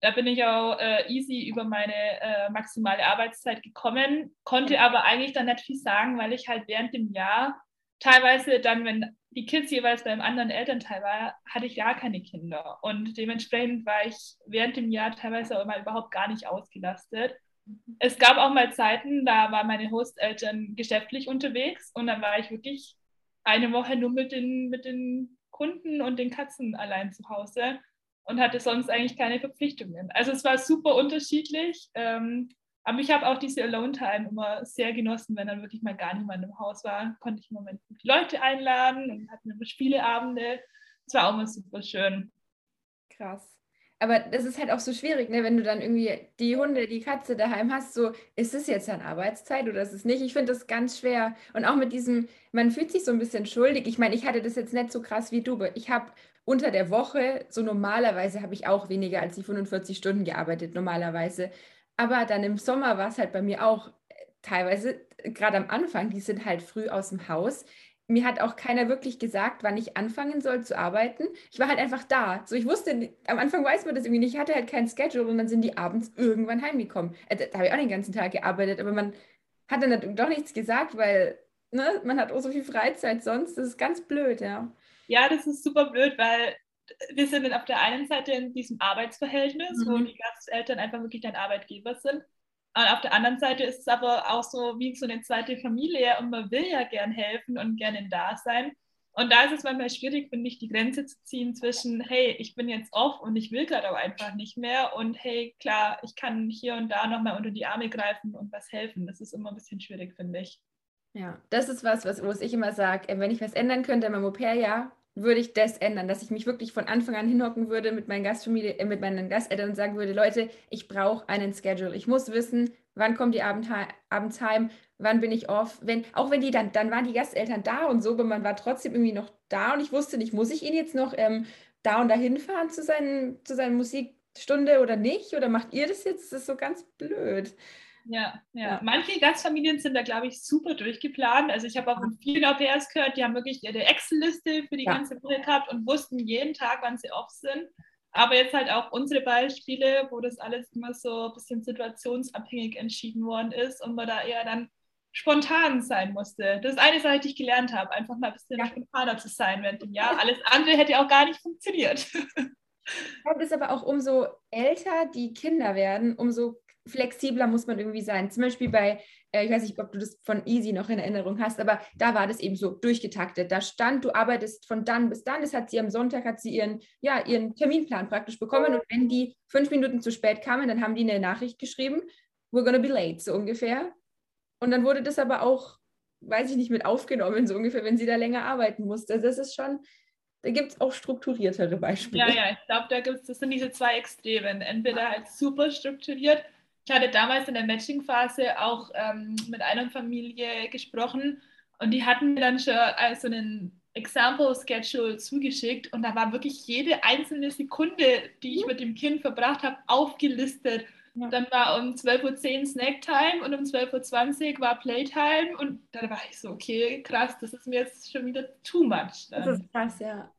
Speaker 2: Da bin ich auch äh, easy über meine äh, maximale Arbeitszeit gekommen, konnte aber eigentlich dann nicht viel sagen, weil ich halt während dem Jahr teilweise dann, wenn die Kids jeweils beim anderen Elternteil waren, hatte ich gar keine Kinder. Und dementsprechend war ich während dem Jahr teilweise auch mal überhaupt gar nicht ausgelastet es gab auch mal Zeiten, da waren meine Hosteltern geschäftlich unterwegs und dann war ich wirklich eine Woche nur mit den, mit den Kunden und den Katzen allein zu Hause und hatte sonst eigentlich keine Verpflichtungen. Also es war super unterschiedlich, ähm, aber ich habe auch diese Alone-Time immer sehr genossen, wenn dann wirklich mal gar niemand im Haus war, konnte ich im Moment die Leute einladen und hatten immer Spieleabende. Es war auch immer super schön.
Speaker 1: Krass. Aber das ist halt auch so schwierig, ne? wenn du dann irgendwie die Hunde, die Katze daheim hast, so, ist es jetzt eine Arbeitszeit oder ist es nicht? Ich finde das ganz schwer. Und auch mit diesem, man fühlt sich so ein bisschen schuldig. Ich meine, ich hatte das jetzt nicht so krass wie du. Ich habe unter der Woche, so normalerweise habe ich auch weniger als die 45 Stunden gearbeitet, normalerweise. Aber dann im Sommer war es halt bei mir auch äh, teilweise, gerade am Anfang, die sind halt früh aus dem Haus mir hat auch keiner wirklich gesagt, wann ich anfangen soll zu arbeiten. Ich war halt einfach da. So, ich wusste, am Anfang weiß man das irgendwie nicht. Ich hatte halt kein Schedule und dann sind die abends irgendwann heimgekommen. Äh, da habe ich auch den ganzen Tag gearbeitet, aber man hat dann doch nichts gesagt, weil ne, man hat auch so viel Freizeit sonst. Das ist ganz blöd, ja.
Speaker 2: Ja, das ist super blöd, weil wir sind auf der einen Seite in diesem Arbeitsverhältnis, mhm. wo die Gasteltern einfach wirklich dein Arbeitgeber sind. Und auf der anderen Seite ist es aber auch so wie so eine zweite Familie und man will ja gern helfen und gerne da sein. Und da ist es manchmal schwierig, finde ich, die Grenze zu ziehen zwischen, hey, ich bin jetzt off und ich will gerade aber einfach nicht mehr und hey, klar, ich kann hier und da nochmal unter die Arme greifen und was helfen. Das ist immer ein bisschen schwierig, finde ich.
Speaker 1: Ja, das ist was, was wo ich immer sage, äh, wenn ich was ändern könnte in meinem Au-pair-Jahr, würde ich das ändern, dass ich mich wirklich von Anfang an hinhocken würde mit meinen Gastfamilie, äh, mit meinen Gasteltern und sagen würde, Leute, ich brauche einen Schedule. Ich muss wissen, wann kommt die Abend, abends heim, wann bin ich off. Wenn, auch wenn die dann, dann waren die Gasteltern da und so, aber man war trotzdem irgendwie noch da und ich wusste nicht, muss ich ihn jetzt noch ähm, da und dahin fahren zu seinen, zu seinen Musik Stunde oder nicht? Oder macht ihr das jetzt? Das ist so ganz blöd.
Speaker 2: Ja, ja. Manche Gastfamilien sind da, glaube ich, super durchgeplant. Also ich habe auch von vielen Au-pairs gehört, die haben wirklich ihre Excel-Liste für die ja. ganze Woche gehabt und wussten jeden Tag, wann sie off sind. Aber jetzt halt auch unsere Beispiele, wo das alles immer so ein bisschen situationsabhängig entschieden worden ist und man da eher dann spontan sein musste. Das ist eine Sache, die ich gelernt habe, einfach mal ein bisschen ja. spontaner zu sein während dem Jahr. Alles andere hätte auch gar nicht funktioniert.
Speaker 1: Ich glaube, das ist aber auch umso älter die Kinder werden, umso flexibler muss man irgendwie sein. Zum Beispiel bei, äh, ich weiß nicht, ob du das von Easy noch in Erinnerung hast, aber da war das eben so durchgetaktet. Da stand, du arbeitest von dann bis dann. Das hat sie am Sonntag, hat sie ihren, ja, ihren Terminplan praktisch bekommen. Und wenn die fünf Minuten zu spät kamen, dann haben die eine Nachricht geschrieben, we're gonna be late, so ungefähr. Und dann wurde das aber auch, weiß ich nicht, mit aufgenommen, so ungefähr, wenn sie da länger arbeiten musste. Also das ist schon, da gibt es auch strukturiertere Beispiele.
Speaker 2: Ja, ja, ich glaube, da gibt es, das sind diese zwei Extremen. Entweder halt super strukturiert. Ich hatte damals in der Matching-Phase auch ähm, mit einer Familie gesprochen und die hatten mir dann schon so einen Example Schedule zugeschickt und da war wirklich jede einzelne Sekunde, die ich mhm. mit dem Kind verbracht habe, aufgelistet. Ja. Dann war um 12.10 Uhr Snacktime und um 12.20 Uhr war Playtime und dann war ich so, okay, krass, das ist mir jetzt schon wieder too much.
Speaker 1: Dann. Das ist krass, ja.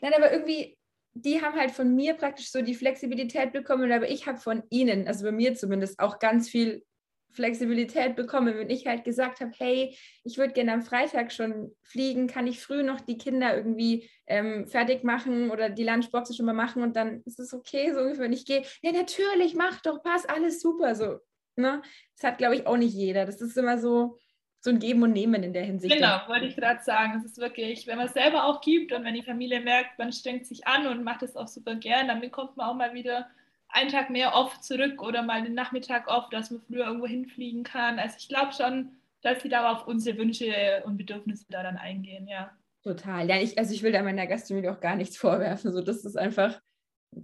Speaker 1: Nein, aber irgendwie, die haben halt von mir praktisch so die Flexibilität bekommen, aber ich habe von ihnen, also bei mir zumindest, auch ganz viel Flexibilität bekommen, wenn ich halt gesagt habe, hey, ich würde gerne am Freitag schon fliegen, kann ich früh noch die Kinder irgendwie ähm, fertig machen oder die Lunchboxen schon mal machen und dann ist es okay, so ungefähr, wenn ich gehe, ja natürlich, mach doch, passt, alles super, so. Ne? Das hat, glaube ich, auch nicht jeder. Das ist immer so, so ein Geben und Nehmen in der Hinsicht.
Speaker 2: Genau, wollte ich gerade sagen. Es ist wirklich, wenn man es selber auch gibt und wenn die Familie merkt, man strengt sich an und macht es auch super gern, dann bekommt man auch mal wieder einen Tag mehr oft zurück oder mal den Nachmittag oft, dass man früher irgendwo hinfliegen kann. Also ich glaube schon, dass sie da auf unsere Wünsche und Bedürfnisse da dann eingehen, ja.
Speaker 1: Total. Ja, ich, also ich will da meiner Gastfamilie auch gar nichts vorwerfen. So, das ist einfach,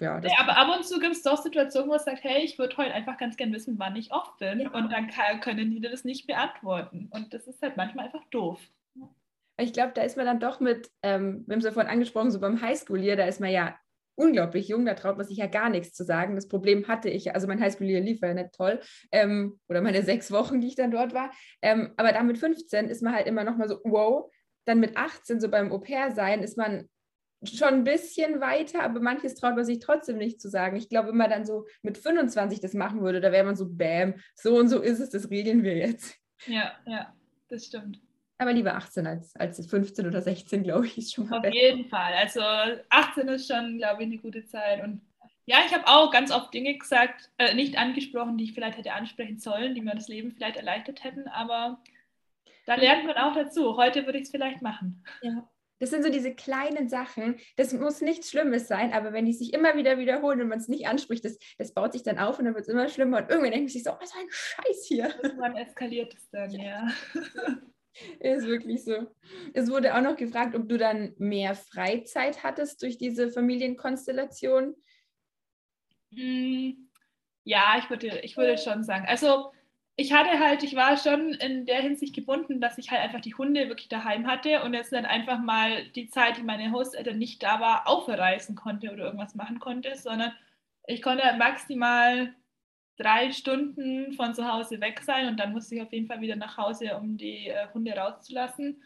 Speaker 1: ja.
Speaker 2: ja aber ab und zu gibt es doch Situationen, wo es sagt, hey, ich würde heute einfach ganz gern wissen, wann ich oft bin. Ja. Und dann kann, können die das nicht beantworten. Und das ist halt manchmal einfach doof.
Speaker 1: Ich glaube, da ist man dann doch mit, ähm, wir haben es ja vorhin angesprochen, so beim Highschool-Year, da ist man ja unglaublich jung, da traut man sich ja gar nichts zu sagen. Das Problem hatte ich, also mein Highschool-Jahr lief ja nicht toll, ähm, oder meine [laughs] sechs Wochen, die ich dann dort war. Ähm, aber dann mit 15 ist man halt immer noch mal so, wow. Dann mit 18, so beim Au-pair-Sein, ist man schon ein bisschen weiter, aber manches traut man sich trotzdem nicht zu sagen. Ich glaube, wenn man dann so mit 25 das machen würde, da wäre man so, bam, so und so ist es, das regeln wir jetzt.
Speaker 2: Ja, ja, das stimmt.
Speaker 1: Aber lieber 18 als, als 15 oder 16, glaube ich, ist schon
Speaker 2: mal Auf besser. jeden Fall. Also 18 ist schon, glaube ich, eine gute Zeit. Und ja, ich habe auch ganz oft Dinge gesagt, äh, nicht angesprochen, die ich vielleicht hätte ansprechen sollen, die mir das Leben vielleicht erleichtert hätten. Aber da lernt man auch dazu. Heute würde ich es vielleicht machen.
Speaker 1: Ja. Das sind so diese kleinen Sachen. Das muss nichts Schlimmes sein, aber wenn die sich immer wieder wiederholen und man es nicht anspricht, das, das baut sich dann auf und dann wird es immer schlimmer. Und irgendwann denkt man sich so, was für ein Scheiß hier.
Speaker 2: Irgendwann eskaliert es dann, ja. [laughs]
Speaker 1: Ist wirklich so. Es wurde auch noch gefragt, ob du dann mehr Freizeit hattest durch diese Familienkonstellation.
Speaker 2: Hm, ja, ich würde, ich würde schon sagen. Also ich hatte halt, ich war schon in der Hinsicht gebunden, dass ich halt einfach die Hunde wirklich daheim hatte und jetzt dann einfach mal die Zeit, die meine Hosteltern nicht da war, aufreißen konnte oder irgendwas machen konnte, sondern ich konnte maximal drei Stunden von zu Hause weg sein und dann musste ich auf jeden Fall wieder nach Hause, um die äh, Hunde rauszulassen.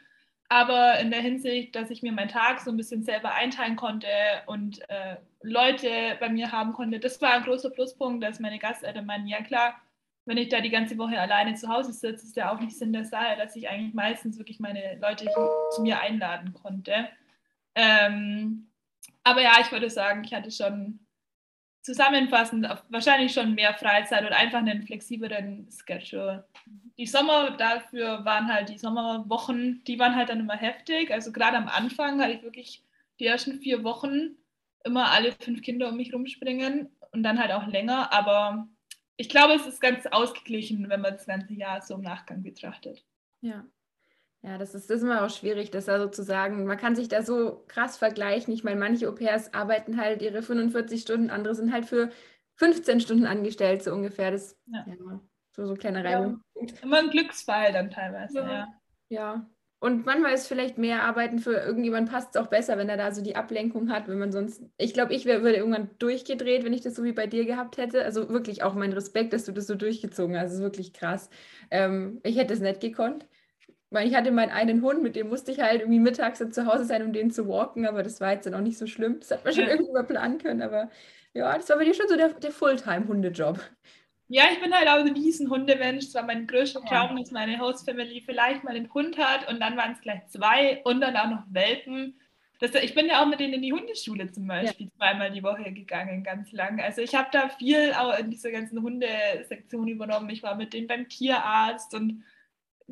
Speaker 2: Aber in der Hinsicht, dass ich mir meinen Tag so ein bisschen selber einteilen konnte und äh, Leute bei mir haben konnte, das war ein großer Pluspunkt, dass meine Gasteltern meinen, ja klar, wenn ich da die ganze Woche alleine zu Hause sitze, ist ja auch nicht Sinn der Sache, dass ich eigentlich meistens wirklich meine Leute zu mir einladen konnte. Ähm, aber ja, ich würde sagen, ich hatte schon zusammenfassend wahrscheinlich schon mehr Freizeit und einfach einen flexibleren Schedule. Die Sommer dafür waren halt die Sommerwochen, die waren halt dann immer heftig. Also gerade am Anfang hatte ich wirklich die ersten vier Wochen immer alle fünf Kinder um mich rumspringen und dann halt auch länger. Aber ich glaube, es ist ganz ausgeglichen, wenn man das ganze Jahr so im Nachgang betrachtet.
Speaker 1: Ja. Ja, das ist, das ist immer auch schwierig, das da sozusagen, man kann sich da so krass vergleichen. Ich meine, manche Au-pairs arbeiten halt ihre 45 Stunden, andere sind halt für 15 Stunden angestellt, so ungefähr. Das, ja. ja so, so kleine Reibung.
Speaker 2: Ja, immer ein Glücksfall dann teilweise, ja.
Speaker 1: Ja, Und manchmal ist vielleicht mehr Arbeiten für irgendjemand passt es auch besser, wenn er da so die Ablenkung hat, wenn man sonst. Ich glaube, ich wäre irgendwann durchgedreht, wenn ich das so wie bei dir gehabt hätte. Also wirklich auch mein Respekt, dass du das so durchgezogen hast. Das ist wirklich krass. Ähm, ich hätte es nicht gekonnt. Weil ich hatte meinen einen Hund, mit dem musste ich halt irgendwie mittags zu Hause sein, um den zu walken, aber das war jetzt dann auch nicht so schlimm. Das hat man schon ja. irgendwie mal planen können, aber ja, das war bei dir schon so der, der Fulltime-Hundejob.
Speaker 2: Ja, ich bin halt auch ein riesen Hundemensch. Das war mein größter Traum, dass meine Hostfamily vielleicht mal einen Hund hat und dann waren es gleich zwei und dann auch noch Welpen. Das, ich bin ja auch mit denen in die Hundeschule zum Beispiel ja. zweimal die Woche gegangen, ganz lang. Also ich habe da viel auch in dieser ganzen Hundesektion übernommen. Ich war mit denen beim Tierarzt und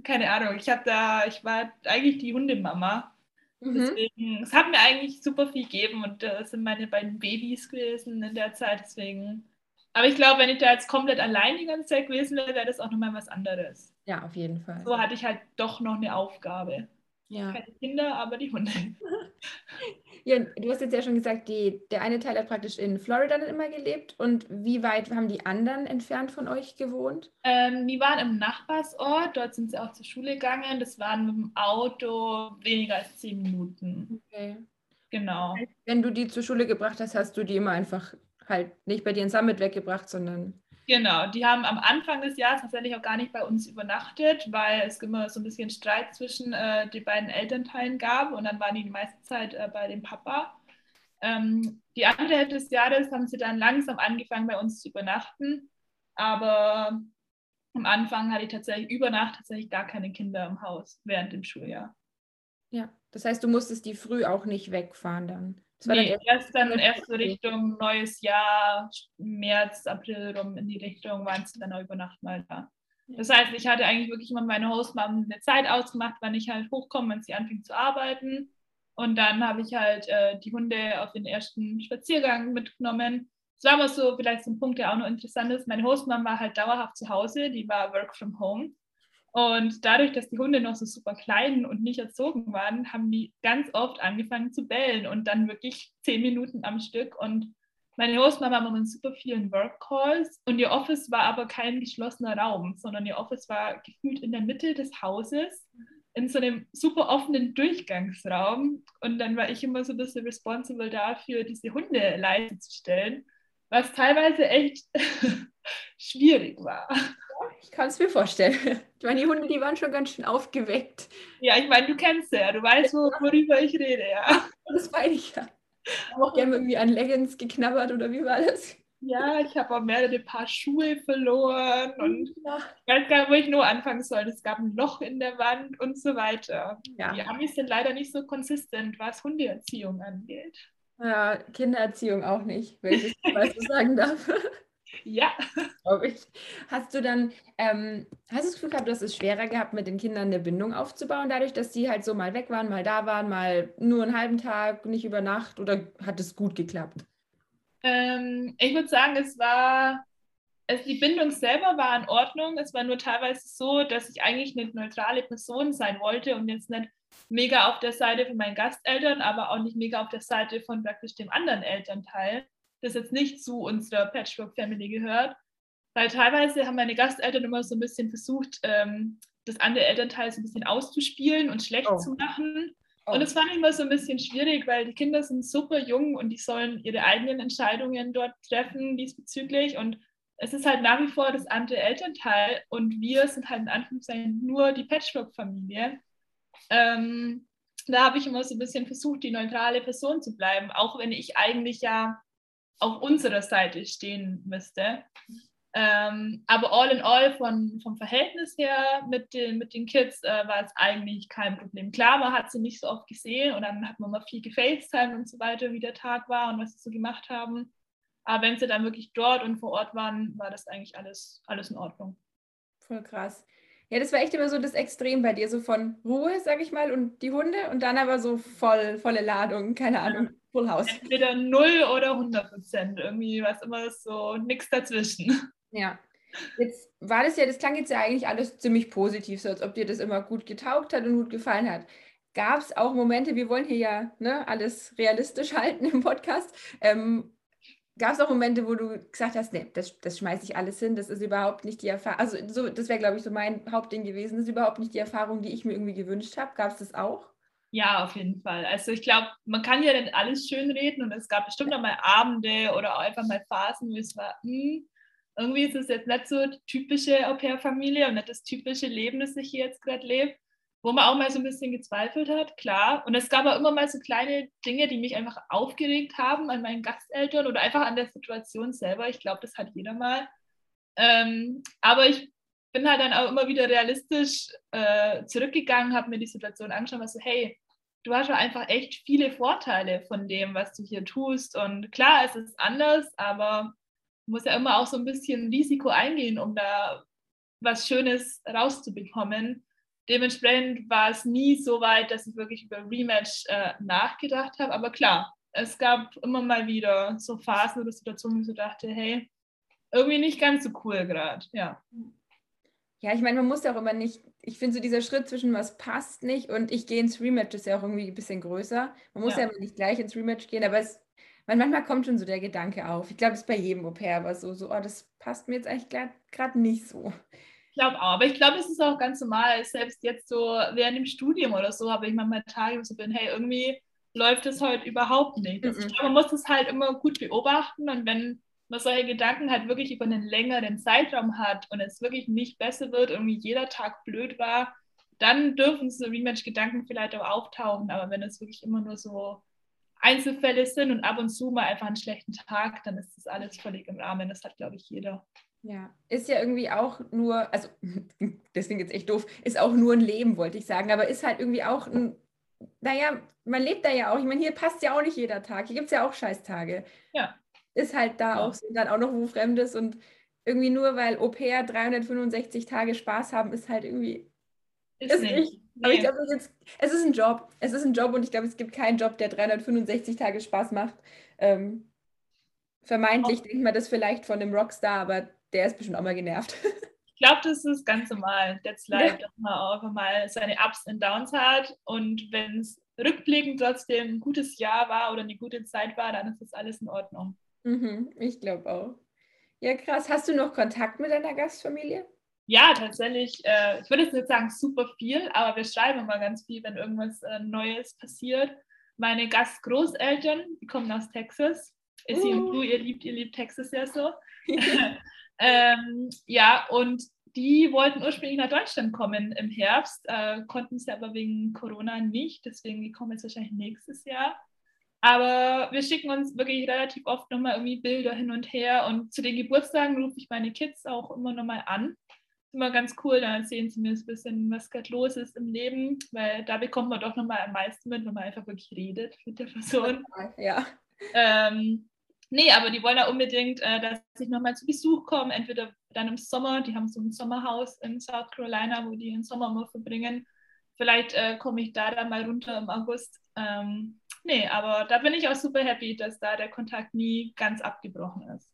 Speaker 2: keine Ahnung, ich habe da, ich war eigentlich die Hundemama. Mhm. Deswegen, es hat mir eigentlich super viel gegeben und das sind meine beiden Babys gewesen in der Zeit. Deswegen aber ich glaube, wenn ich da jetzt komplett allein die ganze Zeit gewesen wäre, wäre das auch nochmal was anderes.
Speaker 1: Ja, auf jeden Fall.
Speaker 2: So hatte ich halt doch noch eine Aufgabe. Ja. Keine Kinder, aber die Hunde. [laughs]
Speaker 1: ja, du hast jetzt ja schon gesagt, die, der eine Teil hat praktisch in Florida dann immer gelebt. Und wie weit haben die anderen entfernt von euch gewohnt?
Speaker 2: Ähm, die waren im Nachbarsort, dort sind sie auch zur Schule gegangen. Das waren mit dem Auto weniger als zehn Minuten. Okay. Genau.
Speaker 1: Wenn du die zur Schule gebracht hast, hast du die immer einfach halt nicht bei dir in Summit weggebracht, sondern.
Speaker 2: Genau, die haben am Anfang des Jahres tatsächlich auch gar nicht bei uns übernachtet, weil es immer so ein bisschen Streit zwischen äh, den beiden Elternteilen gab und dann waren die die meiste Zeit äh, bei dem Papa. Ähm, die andere Hälfte des Jahres haben sie dann langsam angefangen, bei uns zu übernachten, aber am Anfang hatte ich tatsächlich über Nacht tatsächlich gar keine Kinder im Haus während dem Schuljahr.
Speaker 1: Ja, das heißt, du musstest die früh auch nicht wegfahren dann.
Speaker 2: Das war nee, dann erst dann erst so Richtung neues Jahr, März, April rum in die Richtung waren sie dann auch über Nacht mal da. Das heißt, ich hatte eigentlich wirklich immer meine Hostmom eine Zeit ausgemacht, wann ich halt hochkomme, wenn sie anfing zu arbeiten. Und dann habe ich halt äh, die Hunde auf den ersten Spaziergang mitgenommen. Es war aber so vielleicht so ein Punkt, der auch noch interessant ist. Meine Hostmom war halt dauerhaft zu Hause, die war Work from Home. Und dadurch, dass die Hunde noch so super klein und nicht erzogen waren, haben die ganz oft angefangen zu bellen und dann wirklich zehn Minuten am Stück. Und meine Hostmama war mit super vielen Workcalls und ihr Office war aber kein geschlossener Raum, sondern ihr Office war gefühlt in der Mitte des Hauses in so einem super offenen Durchgangsraum. Und dann war ich immer so ein bisschen responsible dafür, diese Hunde leise zu stellen, was teilweise echt [laughs] schwierig war.
Speaker 1: Ich kann es mir vorstellen. Ich meine, die Hunde, die waren schon ganz schön aufgeweckt.
Speaker 2: Ja, ich meine, du kennst ja, du weißt, worüber ich rede, ja.
Speaker 1: Das meine ich ja. Haben auch gerne irgendwie an Leggings geknabbert oder wie war das?
Speaker 2: Ja, ich habe auch mehrere Paar Schuhe verloren und ja. ich weiß gar nicht, wo ich nur anfangen soll. Es gab ein Loch in der Wand und so weiter. Ja. Die Amis sind leider nicht so konsistent, was Hundeerziehung angeht.
Speaker 1: Ja, Kindererziehung auch nicht, wenn ich das so sagen darf.
Speaker 2: Ja. [laughs]
Speaker 1: Glaube ich. Hast du dann, ähm, hast du das Gefühl gehabt, du hast es schwerer gehabt, mit den Kindern eine Bindung aufzubauen, dadurch, dass die halt so mal weg waren, mal da waren, mal nur einen halben Tag, nicht über Nacht oder hat es gut geklappt?
Speaker 2: Ähm, ich würde sagen, es war, also die Bindung selber war in Ordnung. Es war nur teilweise so, dass ich eigentlich eine neutrale Person sein wollte und jetzt nicht mega auf der Seite von meinen Gasteltern, aber auch nicht mega auf der Seite von praktisch dem anderen Elternteil das jetzt nicht zu unserer Patchwork-Family gehört. Weil teilweise haben meine Gasteltern immer so ein bisschen versucht, ähm, das andere Elternteil so ein bisschen auszuspielen und schlecht oh. zu machen. Oh. Und das fand ich immer so ein bisschen schwierig, weil die Kinder sind super jung und die sollen ihre eigenen Entscheidungen dort treffen diesbezüglich. Und es ist halt nach wie vor das andere Elternteil und wir sind halt in Anführungszeichen nur die Patchwork-Familie. Ähm, da habe ich immer so ein bisschen versucht, die neutrale Person zu bleiben, auch wenn ich eigentlich ja auf unserer Seite stehen müsste. Ähm, aber all in all, von, vom Verhältnis her mit den, mit den Kids äh, war es eigentlich kein Problem. Klar, man hat sie nicht so oft gesehen und dann hat man mal viel gefacetimed und so weiter, wie der Tag war und was sie so gemacht haben. Aber wenn sie dann wirklich dort und vor Ort waren, war das eigentlich alles, alles in Ordnung.
Speaker 1: Voll krass. Ja, das war echt immer so das Extrem bei dir, so von Ruhe, sag ich mal, und die Hunde und dann aber so voll, volle Ladung, keine Ahnung. Full House.
Speaker 2: Entweder 0 oder 100 Prozent. Irgendwie was immer so, nichts dazwischen.
Speaker 1: Ja. Jetzt war das ja, das klang jetzt ja eigentlich alles ziemlich positiv, so als ob dir das immer gut getaugt hat und gut gefallen hat. Gab es auch Momente, wir wollen hier ja ne, alles realistisch [laughs] halten im Podcast, ähm, gab es auch Momente, wo du gesagt hast, nee, das, das schmeiße ich alles hin, das ist überhaupt nicht die Erfahrung, also so, das wäre, glaube ich, so mein Hauptding gewesen, das ist überhaupt nicht die Erfahrung, die ich mir irgendwie gewünscht habe. Gab es das auch?
Speaker 2: Ja, auf jeden Fall. Also ich glaube, man kann ja nicht alles schön reden und es gab bestimmt auch mal Abende oder auch einfach mal Phasen, wo es war, hm, irgendwie ist es jetzt nicht so typische Au-pair-Familie und nicht das typische Leben, das ich hier jetzt gerade lebe wo man auch mal so ein bisschen gezweifelt hat, klar. Und es gab auch immer mal so kleine Dinge, die mich einfach aufgeregt haben an meinen Gasteltern oder einfach an der Situation selber. Ich glaube, das hat jeder mal. Ähm, aber ich bin halt dann auch immer wieder realistisch äh, zurückgegangen, habe mir die Situation angeschaut und so, hey, du hast ja einfach echt viele Vorteile von dem, was du hier tust. Und klar, es ist anders, aber du musst ja immer auch so ein bisschen Risiko eingehen, um da was Schönes rauszubekommen dementsprechend war es nie so weit, dass ich wirklich über Rematch äh, nachgedacht habe. Aber klar, es gab immer mal wieder so Phasen oder Situationen, wo ich so dachte, hey, irgendwie nicht ganz so cool gerade, ja.
Speaker 1: Ja, ich meine, man muss ja auch immer nicht, ich finde so dieser Schritt zwischen was passt nicht und ich gehe ins Rematch ist ja auch irgendwie ein bisschen größer. Man muss ja, ja nicht gleich ins Rematch gehen, aber es, manchmal kommt schon so der Gedanke auf. Ich glaube, es ist bei jedem Au-pair, aber so, so, oh, das passt mir jetzt eigentlich gerade nicht so.
Speaker 2: Ich glaube auch, aber ich glaube, es ist auch ganz normal, selbst jetzt so während dem Studium oder so, habe ich manchmal Tage, wo ich so bin, hey, irgendwie läuft es heute überhaupt nicht. Also mhm. Ich glaube, man muss es halt immer gut beobachten und wenn man solche Gedanken halt wirklich über einen längeren Zeitraum hat und es wirklich nicht besser wird, irgendwie jeder Tag blöd war, dann dürfen so Rematch-Gedanken vielleicht auch auftauchen. Aber wenn es wirklich immer nur so Einzelfälle sind und ab und zu mal einfach einen schlechten Tag, dann ist das alles völlig im Rahmen. Das hat, glaube ich, jeder.
Speaker 1: Ja, ist ja irgendwie auch nur, also [laughs] deswegen jetzt echt doof, ist auch nur ein Leben, wollte ich sagen, aber ist halt irgendwie auch ein, naja, man lebt da ja auch. Ich meine, hier passt ja auch nicht jeder Tag. Hier gibt es ja auch Scheißtage.
Speaker 2: Ja.
Speaker 1: Ist halt da ja. auch so, dann auch noch wo Fremdes und irgendwie nur, weil Au pair 365 Tage Spaß haben, ist halt irgendwie. Ist, ist nicht. nicht. Nee. Aber ich glaube, es ist ein Job. Es ist ein Job und ich glaube, es gibt keinen Job, der 365 Tage Spaß macht. Ähm, vermeintlich denkt man das vielleicht von einem Rockstar, aber der ist bestimmt auch mal genervt. [laughs]
Speaker 2: Ich glaube, das ist ganz normal. That's life, ja. dass man auch mal seine Ups und Downs hat. Und wenn es rückblickend trotzdem ein gutes Jahr war oder eine gute Zeit war, dann ist das alles in Ordnung.
Speaker 1: Mhm, ich glaube auch. Ja, krass. Hast du noch Kontakt mit deiner Gastfamilie?
Speaker 2: Ja, tatsächlich. Äh, ich würde jetzt nicht sagen super viel, aber wir schreiben immer ganz viel, wenn irgendwas äh, Neues passiert. Meine Gastgroßeltern, die kommen aus Texas. Ist uh. und du, ihr liebt, ihr liebt Texas ja so. [laughs] [laughs] Ähm, ja, und die wollten ursprünglich nach Deutschland kommen im Herbst, äh, konnten sie aber wegen Corona nicht. Deswegen die kommen jetzt wahrscheinlich nächstes Jahr. Aber wir schicken uns wirklich relativ oft nochmal irgendwie Bilder hin und her. Und zu den Geburtstagen rufe ich meine Kids auch immer nochmal an. Ist immer ganz cool, dann erzählen sie mir ein bisschen, was gerade los ist im Leben, weil da bekommt man doch nochmal am meisten mit, wenn man einfach wirklich redet mit der Person.
Speaker 1: Ja.
Speaker 2: Ähm, Nee, aber die wollen ja unbedingt, äh, dass ich nochmal zu Besuch komme, entweder dann im Sommer, die haben so ein Sommerhaus in South Carolina, wo die den Sommer mal verbringen. Vielleicht äh, komme ich da dann mal runter im August. Ähm, nee, aber da bin ich auch super happy, dass da der Kontakt nie ganz abgebrochen ist.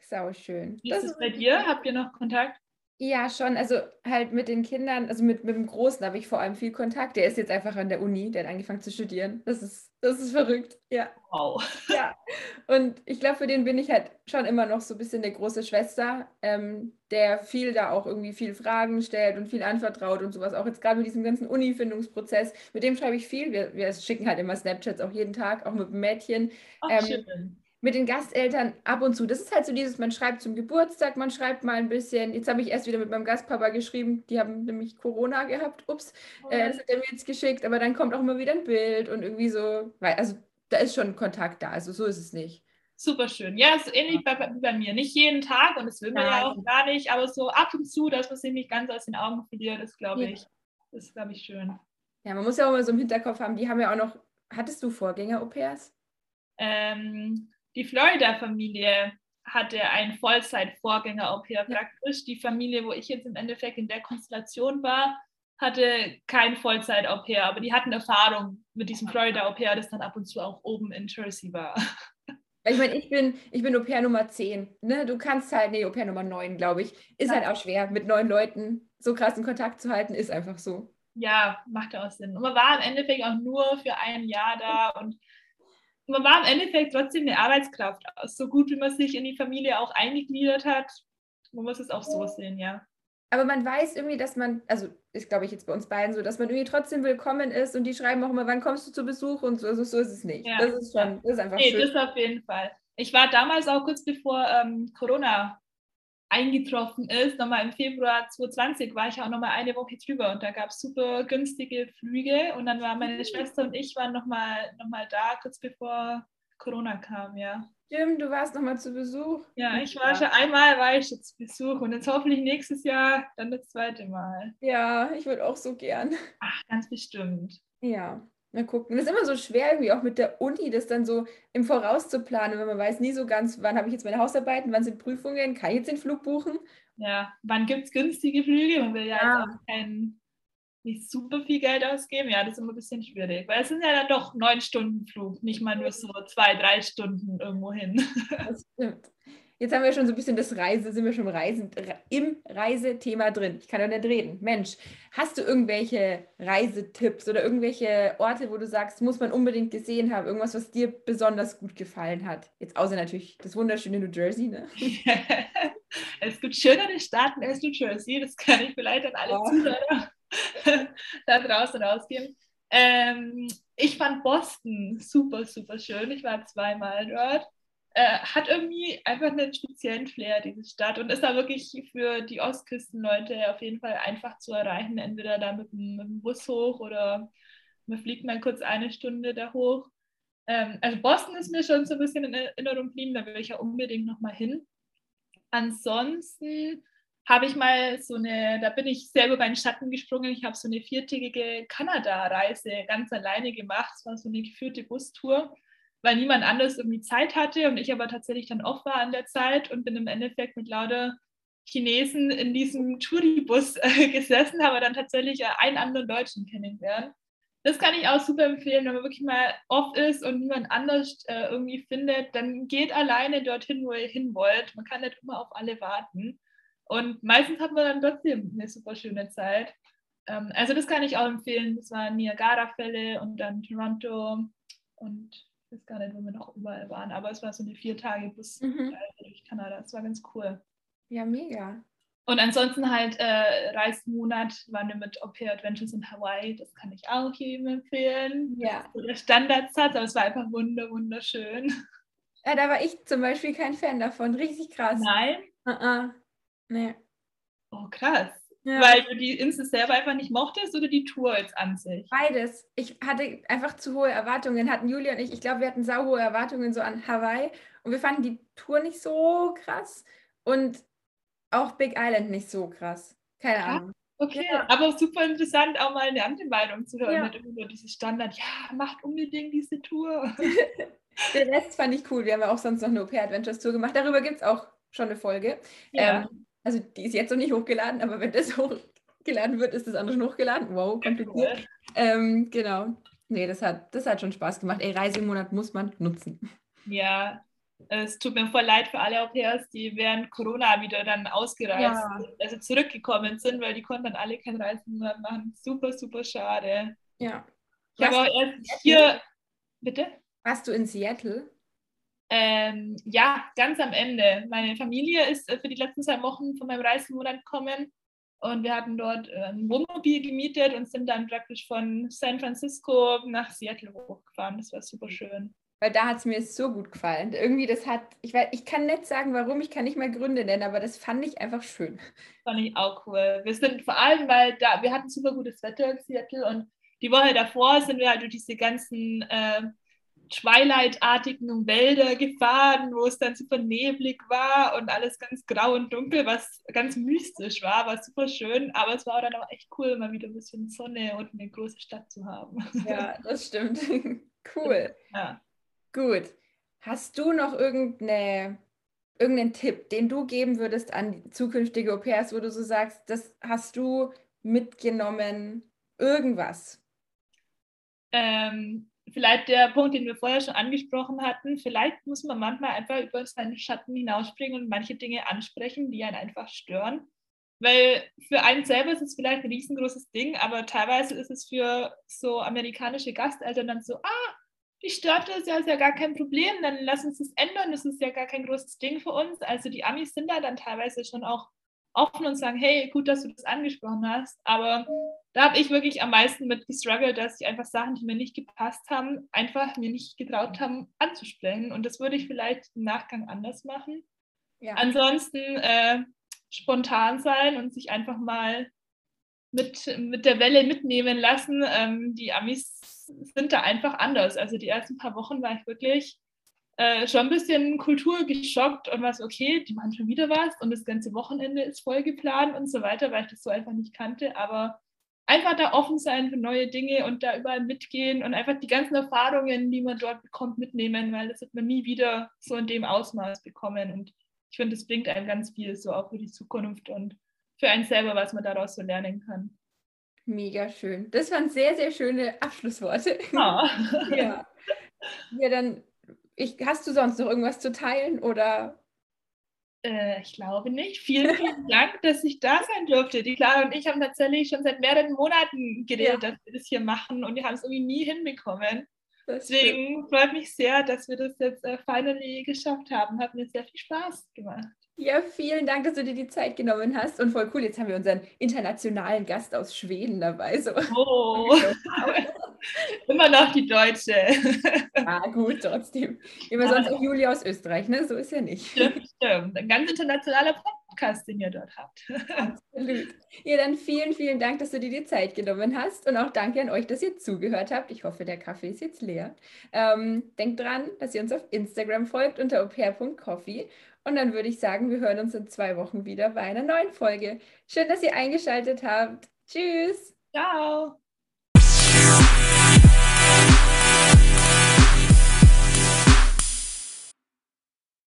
Speaker 1: Sau schön.
Speaker 2: Wie ist es bei dir? Habt ihr noch Kontakt?
Speaker 1: Ja, schon. Also halt mit den Kindern, also mit, mit dem Großen habe ich vor allem viel Kontakt. Der ist jetzt einfach an der Uni, der hat angefangen zu studieren. Das ist, das ist verrückt. Ja.
Speaker 2: Wow. [laughs]
Speaker 1: Ja. Und ich glaube, für den bin ich halt schon immer noch so ein bisschen der große Schwester, ähm, der viel da auch irgendwie viel Fragen stellt und viel anvertraut und sowas. Auch jetzt gerade mit diesem ganzen Uni-Findungsprozess. Mit dem schreibe ich viel. Wir, wir schicken halt immer Snapchats auch jeden Tag, auch mit dem Mädchen.
Speaker 2: Ach, ähm, schön
Speaker 1: mit den Gasteltern ab und zu. Das ist halt so dieses, man schreibt zum Geburtstag, man schreibt mal ein bisschen. Jetzt habe ich erst wieder mit meinem Gastpapa geschrieben, die haben nämlich Corona gehabt. Ups, oh. äh, das hat er mir jetzt geschickt, aber dann kommt auch immer wieder ein Bild und irgendwie so, weil, also da ist schon Kontakt da, also so ist es nicht.
Speaker 2: Super schön. Ja, ist ähnlich bei, bei mir. Nicht jeden Tag und das will man Nein. ja auch gar nicht, aber so ab und zu, dass man sich nicht ganz aus den Augen verliert, ist, glaube ja. ich, ist, glaube ich, schön.
Speaker 1: Ja, man muss ja auch mal so im Hinterkopf haben, die haben ja auch noch, hattest du Vorgänger-Au-pairs?
Speaker 2: Ähm, die Florida-Familie hatte einen Vollzeit-Vorgänger-Au-pair praktisch. Die Familie, wo ich jetzt im Endeffekt in der Konstellation war, hatte kein Vollzeit-Au-pair, aber die hatten Erfahrung mit diesem Florida-Au-pair, das dann ab und zu auch oben in Jersey war. [laughs]
Speaker 1: Ich meine, ich bin, ich bin Au-pair Nummer 10. Ne? Du kannst halt, nee, Au-pair Nummer 9, glaube ich. Ist ja. halt auch schwer, mit neun Leuten so krassen Kontakt zu halten, ist einfach so.
Speaker 2: Ja, macht auch Sinn. Und man war im Endeffekt auch nur für ein Jahr da und man war im Endeffekt trotzdem eine Arbeitskraft. So gut, wie man sich in die Familie auch eingegliedert hat, man muss es auch so sehen, ja.
Speaker 1: Aber man weiß irgendwie, dass man, also ist glaube ich jetzt bei uns beiden so, dass man irgendwie trotzdem willkommen ist und die schreiben auch immer, wann kommst du zu Besuch und so, also so ist es nicht. Ja. Das ist schon, das ist einfach nee,
Speaker 2: schön. das auf jeden Fall. Ich war damals auch kurz bevor ähm, Corona eingetroffen ist, nochmal im Februar 2020 war ich auch nochmal eine Woche drüber und da gab es super günstige Flüge und dann waren meine mhm. Schwester und ich waren nochmal noch mal da, kurz bevor Corona kam, ja.
Speaker 1: Stimmt, du warst nochmal zu Besuch.
Speaker 2: Ja, ich war schon einmal war ich jetzt zu Besuch und jetzt hoffentlich nächstes Jahr dann das zweite Mal.
Speaker 1: Ja, ich würde auch so gern.
Speaker 2: Ach, ganz bestimmt.
Speaker 1: Ja. Mal gucken. Das ist immer so schwer, irgendwie auch mit der Uni, das dann so im Voraus zu planen, wenn man weiß nie so ganz, wann habe ich jetzt meine Hausarbeiten, wann sind Prüfungen, kann ich jetzt den Flug buchen?
Speaker 2: Ja, wann gibt es günstige Flüge? Man will ja, ja. jetzt auch kein, nicht super viel Geld ausgeben. Ja, das ist immer ein bisschen schwierig, weil es sind ja dann doch neun Stunden Flug, nicht mal nur so zwei, drei Stunden irgendwo hin.
Speaker 1: Das [laughs] stimmt. Jetzt haben wir schon so ein bisschen das Reise, sind wir schon im, Reisen, im Reisethema drin. Ich kann ja nicht reden. Mensch, hast du irgendwelche Reisetipps oder irgendwelche Orte, wo du sagst, muss man unbedingt gesehen haben? Irgendwas, was dir besonders gut gefallen hat? Jetzt außer natürlich das wunderschöne New Jersey, ne? [laughs]
Speaker 2: es gibt schönere Staaten als New Jersey. Das kann ich vielleicht an alle oh. Zuhörer [laughs] da draußen rausgeben. Ähm, ich fand Boston super, super schön. Ich war zweimal dort äh, hat irgendwie einfach einen speziellen Flair, diese Stadt. Und ist da wirklich für die Ostküstenleute auf jeden Fall einfach zu erreichen. Entweder da mit dem, mit dem Bus hoch oder man fliegt mal kurz eine Stunde da hoch. Ähm, also Boston ist mir schon so ein bisschen in Erinnerung geblieben, da will ich ja unbedingt nochmal hin. Ansonsten habe ich mal so eine, da bin ich selber bei den Schatten gesprungen. Ich habe so eine viertägige Kanada-Reise ganz alleine gemacht. Es war so eine geführte Bustour weil niemand anders irgendwie Zeit hatte und ich aber tatsächlich dann off war an der Zeit und bin im Endeffekt mit lauter Chinesen in diesem Touribus äh, [laughs] gesessen, habe dann tatsächlich äh, einen anderen Deutschen kennengelernt. Das kann ich auch super empfehlen, wenn man wirklich mal off ist und niemand anders äh, irgendwie findet, dann geht alleine dorthin, wo ihr hin wollt. Man kann nicht immer auf alle warten. Und meistens hat man dann trotzdem eine super schöne Zeit. Ähm, also das kann ich auch empfehlen. Das waren Niagara-Fälle und dann Toronto und ich weiß gar nicht, wo wir noch überall waren, aber es war so eine vier Tage bis mhm. durch Kanada. Das war ganz cool.
Speaker 1: Ja, mega.
Speaker 2: Und ansonsten halt äh, Reismonat waren wir mit Au Pair Adventures in Hawaii. Das kann ich auch jedem empfehlen. Ja. So der Standardsatz, aber es war einfach wunder, wunderschön.
Speaker 1: Ja, da war ich zum Beispiel kein Fan davon. Richtig krass.
Speaker 2: Nein?
Speaker 1: Uh -uh. Nee.
Speaker 2: Oh, krass. Ja. Weil du die Insel selber einfach nicht mochtest oder die Tour jetzt an sich?
Speaker 1: Beides. Ich hatte einfach zu hohe Erwartungen, hatten Julia und ich. Ich glaube, wir hatten sau hohe Erwartungen so an Hawaii und wir fanden die Tour nicht so krass und auch Big Island nicht so krass. Keine Ahnung.
Speaker 2: Okay, ja. aber super interessant, auch mal eine andere Meinung zu hören. Ja. Nicht immer nur dieses Standard, ja, macht unbedingt diese Tour. [laughs]
Speaker 1: Den Rest fand ich cool. Wir haben ja auch sonst noch eine Au-pair Adventures Tour gemacht. Darüber gibt es auch schon eine Folge. Ja. Ähm, also die ist jetzt noch nicht hochgeladen, aber wenn das [laughs] hochgeladen wird, ist das andere schon hochgeladen. Wow, kompliziert. Ähm, genau. Nee, das hat, das hat schon Spaß gemacht. Ey, Reisemonat muss man nutzen.
Speaker 2: Ja, es tut mir voll leid für alle Au-pairs, die während Corona wieder dann ausgereist ja. sind, also zurückgekommen sind, weil die konnten dann alle keinen Reisemonat machen. Super, super schade.
Speaker 1: Ja.
Speaker 2: Ich habe auch erst hier. Bitte?
Speaker 1: Warst du in Seattle?
Speaker 2: Ähm, ja, ganz am Ende. Meine Familie ist äh, für die letzten zwei Wochen von meinem Reisemonat gekommen und wir hatten dort äh, ein Wohnmobil gemietet und sind dann praktisch von San Francisco nach Seattle hochgefahren. Das war super schön.
Speaker 1: Weil da hat es mir so gut gefallen. Irgendwie, das hat, ich weiß, ich kann nicht sagen, warum, ich kann nicht mal Gründe nennen, aber das fand ich einfach schön.
Speaker 2: Fand ich auch cool. Wir sind vor allem, weil da, wir hatten super gutes Wetter in Seattle und die Woche davor sind wir halt durch diese ganzen äh, Twilight-artigen Wälder gefahren, wo es dann super neblig war und alles ganz grau und dunkel, was ganz mystisch war, war super schön, aber es war dann auch echt cool, mal wieder ein bisschen Sonne und eine große Stadt zu haben.
Speaker 1: Ja, das stimmt. [laughs] cool. Ja. Gut. Hast du noch irgendeine, irgendeinen Tipp, den du geben würdest an zukünftige Au-pairs, wo du so sagst, das hast du mitgenommen, irgendwas?
Speaker 2: Ähm, vielleicht der Punkt, den wir vorher schon angesprochen hatten, vielleicht muss man manchmal einfach über seinen Schatten hinausspringen und manche Dinge ansprechen, die einen einfach stören. Weil für einen selber ist es vielleicht ein riesengroßes Ding, aber teilweise ist es für so amerikanische Gasteltern dann so, ah, die stört das ja, ist ja gar kein Problem, dann lass uns das ändern, das ist ja gar kein großes Ding für uns. Also die Amis sind da dann teilweise schon auch offen und sagen, hey, gut, dass du das angesprochen hast, aber da habe ich wirklich am meisten mit gestruggelt, dass ich einfach Sachen, die mir nicht gepasst haben, einfach mir nicht getraut haben anzusprechen und das würde ich vielleicht im Nachgang anders machen. Ja. Ansonsten äh, spontan sein und sich einfach mal mit, mit der Welle mitnehmen lassen. Ähm, die Amis sind da einfach anders. Also die ersten paar Wochen war ich wirklich äh, schon ein bisschen kulturgeschockt und war so, okay, die machen schon wieder was und das ganze Wochenende ist voll geplant und so weiter, weil ich das so einfach nicht kannte. Aber einfach da offen sein für neue Dinge und da überall mitgehen und einfach die ganzen Erfahrungen, die man dort bekommt, mitnehmen, weil das wird man nie wieder so in dem Ausmaß bekommen. Und ich finde, das bringt einem ganz viel so auch für die Zukunft und für einen selber, was man daraus so lernen kann.
Speaker 1: Mega schön. Das waren sehr, sehr schöne Abschlussworte. Oh. [laughs] ja. Ja, dann ich, hast du sonst noch irgendwas zu teilen oder?
Speaker 2: Äh, ich glaube nicht. Vielen, vielen [laughs] Dank, dass ich da sein durfte. Die Clara und ich haben tatsächlich schon seit mehreren Monaten geredet, ja. dass wir das hier machen und wir haben es irgendwie nie hinbekommen. Deswegen freut mich sehr, dass wir das jetzt äh, finally geschafft haben. Hat mir sehr viel Spaß gemacht.
Speaker 1: Ja, vielen Dank, dass du dir die Zeit genommen hast. Und voll cool, jetzt haben wir unseren internationalen Gast aus Schweden dabei. So. Oh, [laughs]
Speaker 2: immer noch die Deutsche.
Speaker 1: Ah, gut, trotzdem. Immer ja. sonst auch Julia aus Österreich, ne? So ist ja nicht.
Speaker 2: Stimmt, stimmt. Ein ganz internationaler Podcast, den ihr dort habt.
Speaker 1: Absolut. Ja, dann vielen, vielen Dank, dass du dir die Zeit genommen hast. Und auch danke an euch, dass ihr zugehört habt. Ich hoffe, der Kaffee ist jetzt leer. Ähm, denkt dran, dass ihr uns auf Instagram folgt unter opair.coffee. Und dann würde ich sagen, wir hören uns in zwei Wochen wieder bei einer neuen Folge. Schön, dass ihr eingeschaltet habt. Tschüss.
Speaker 2: Ciao.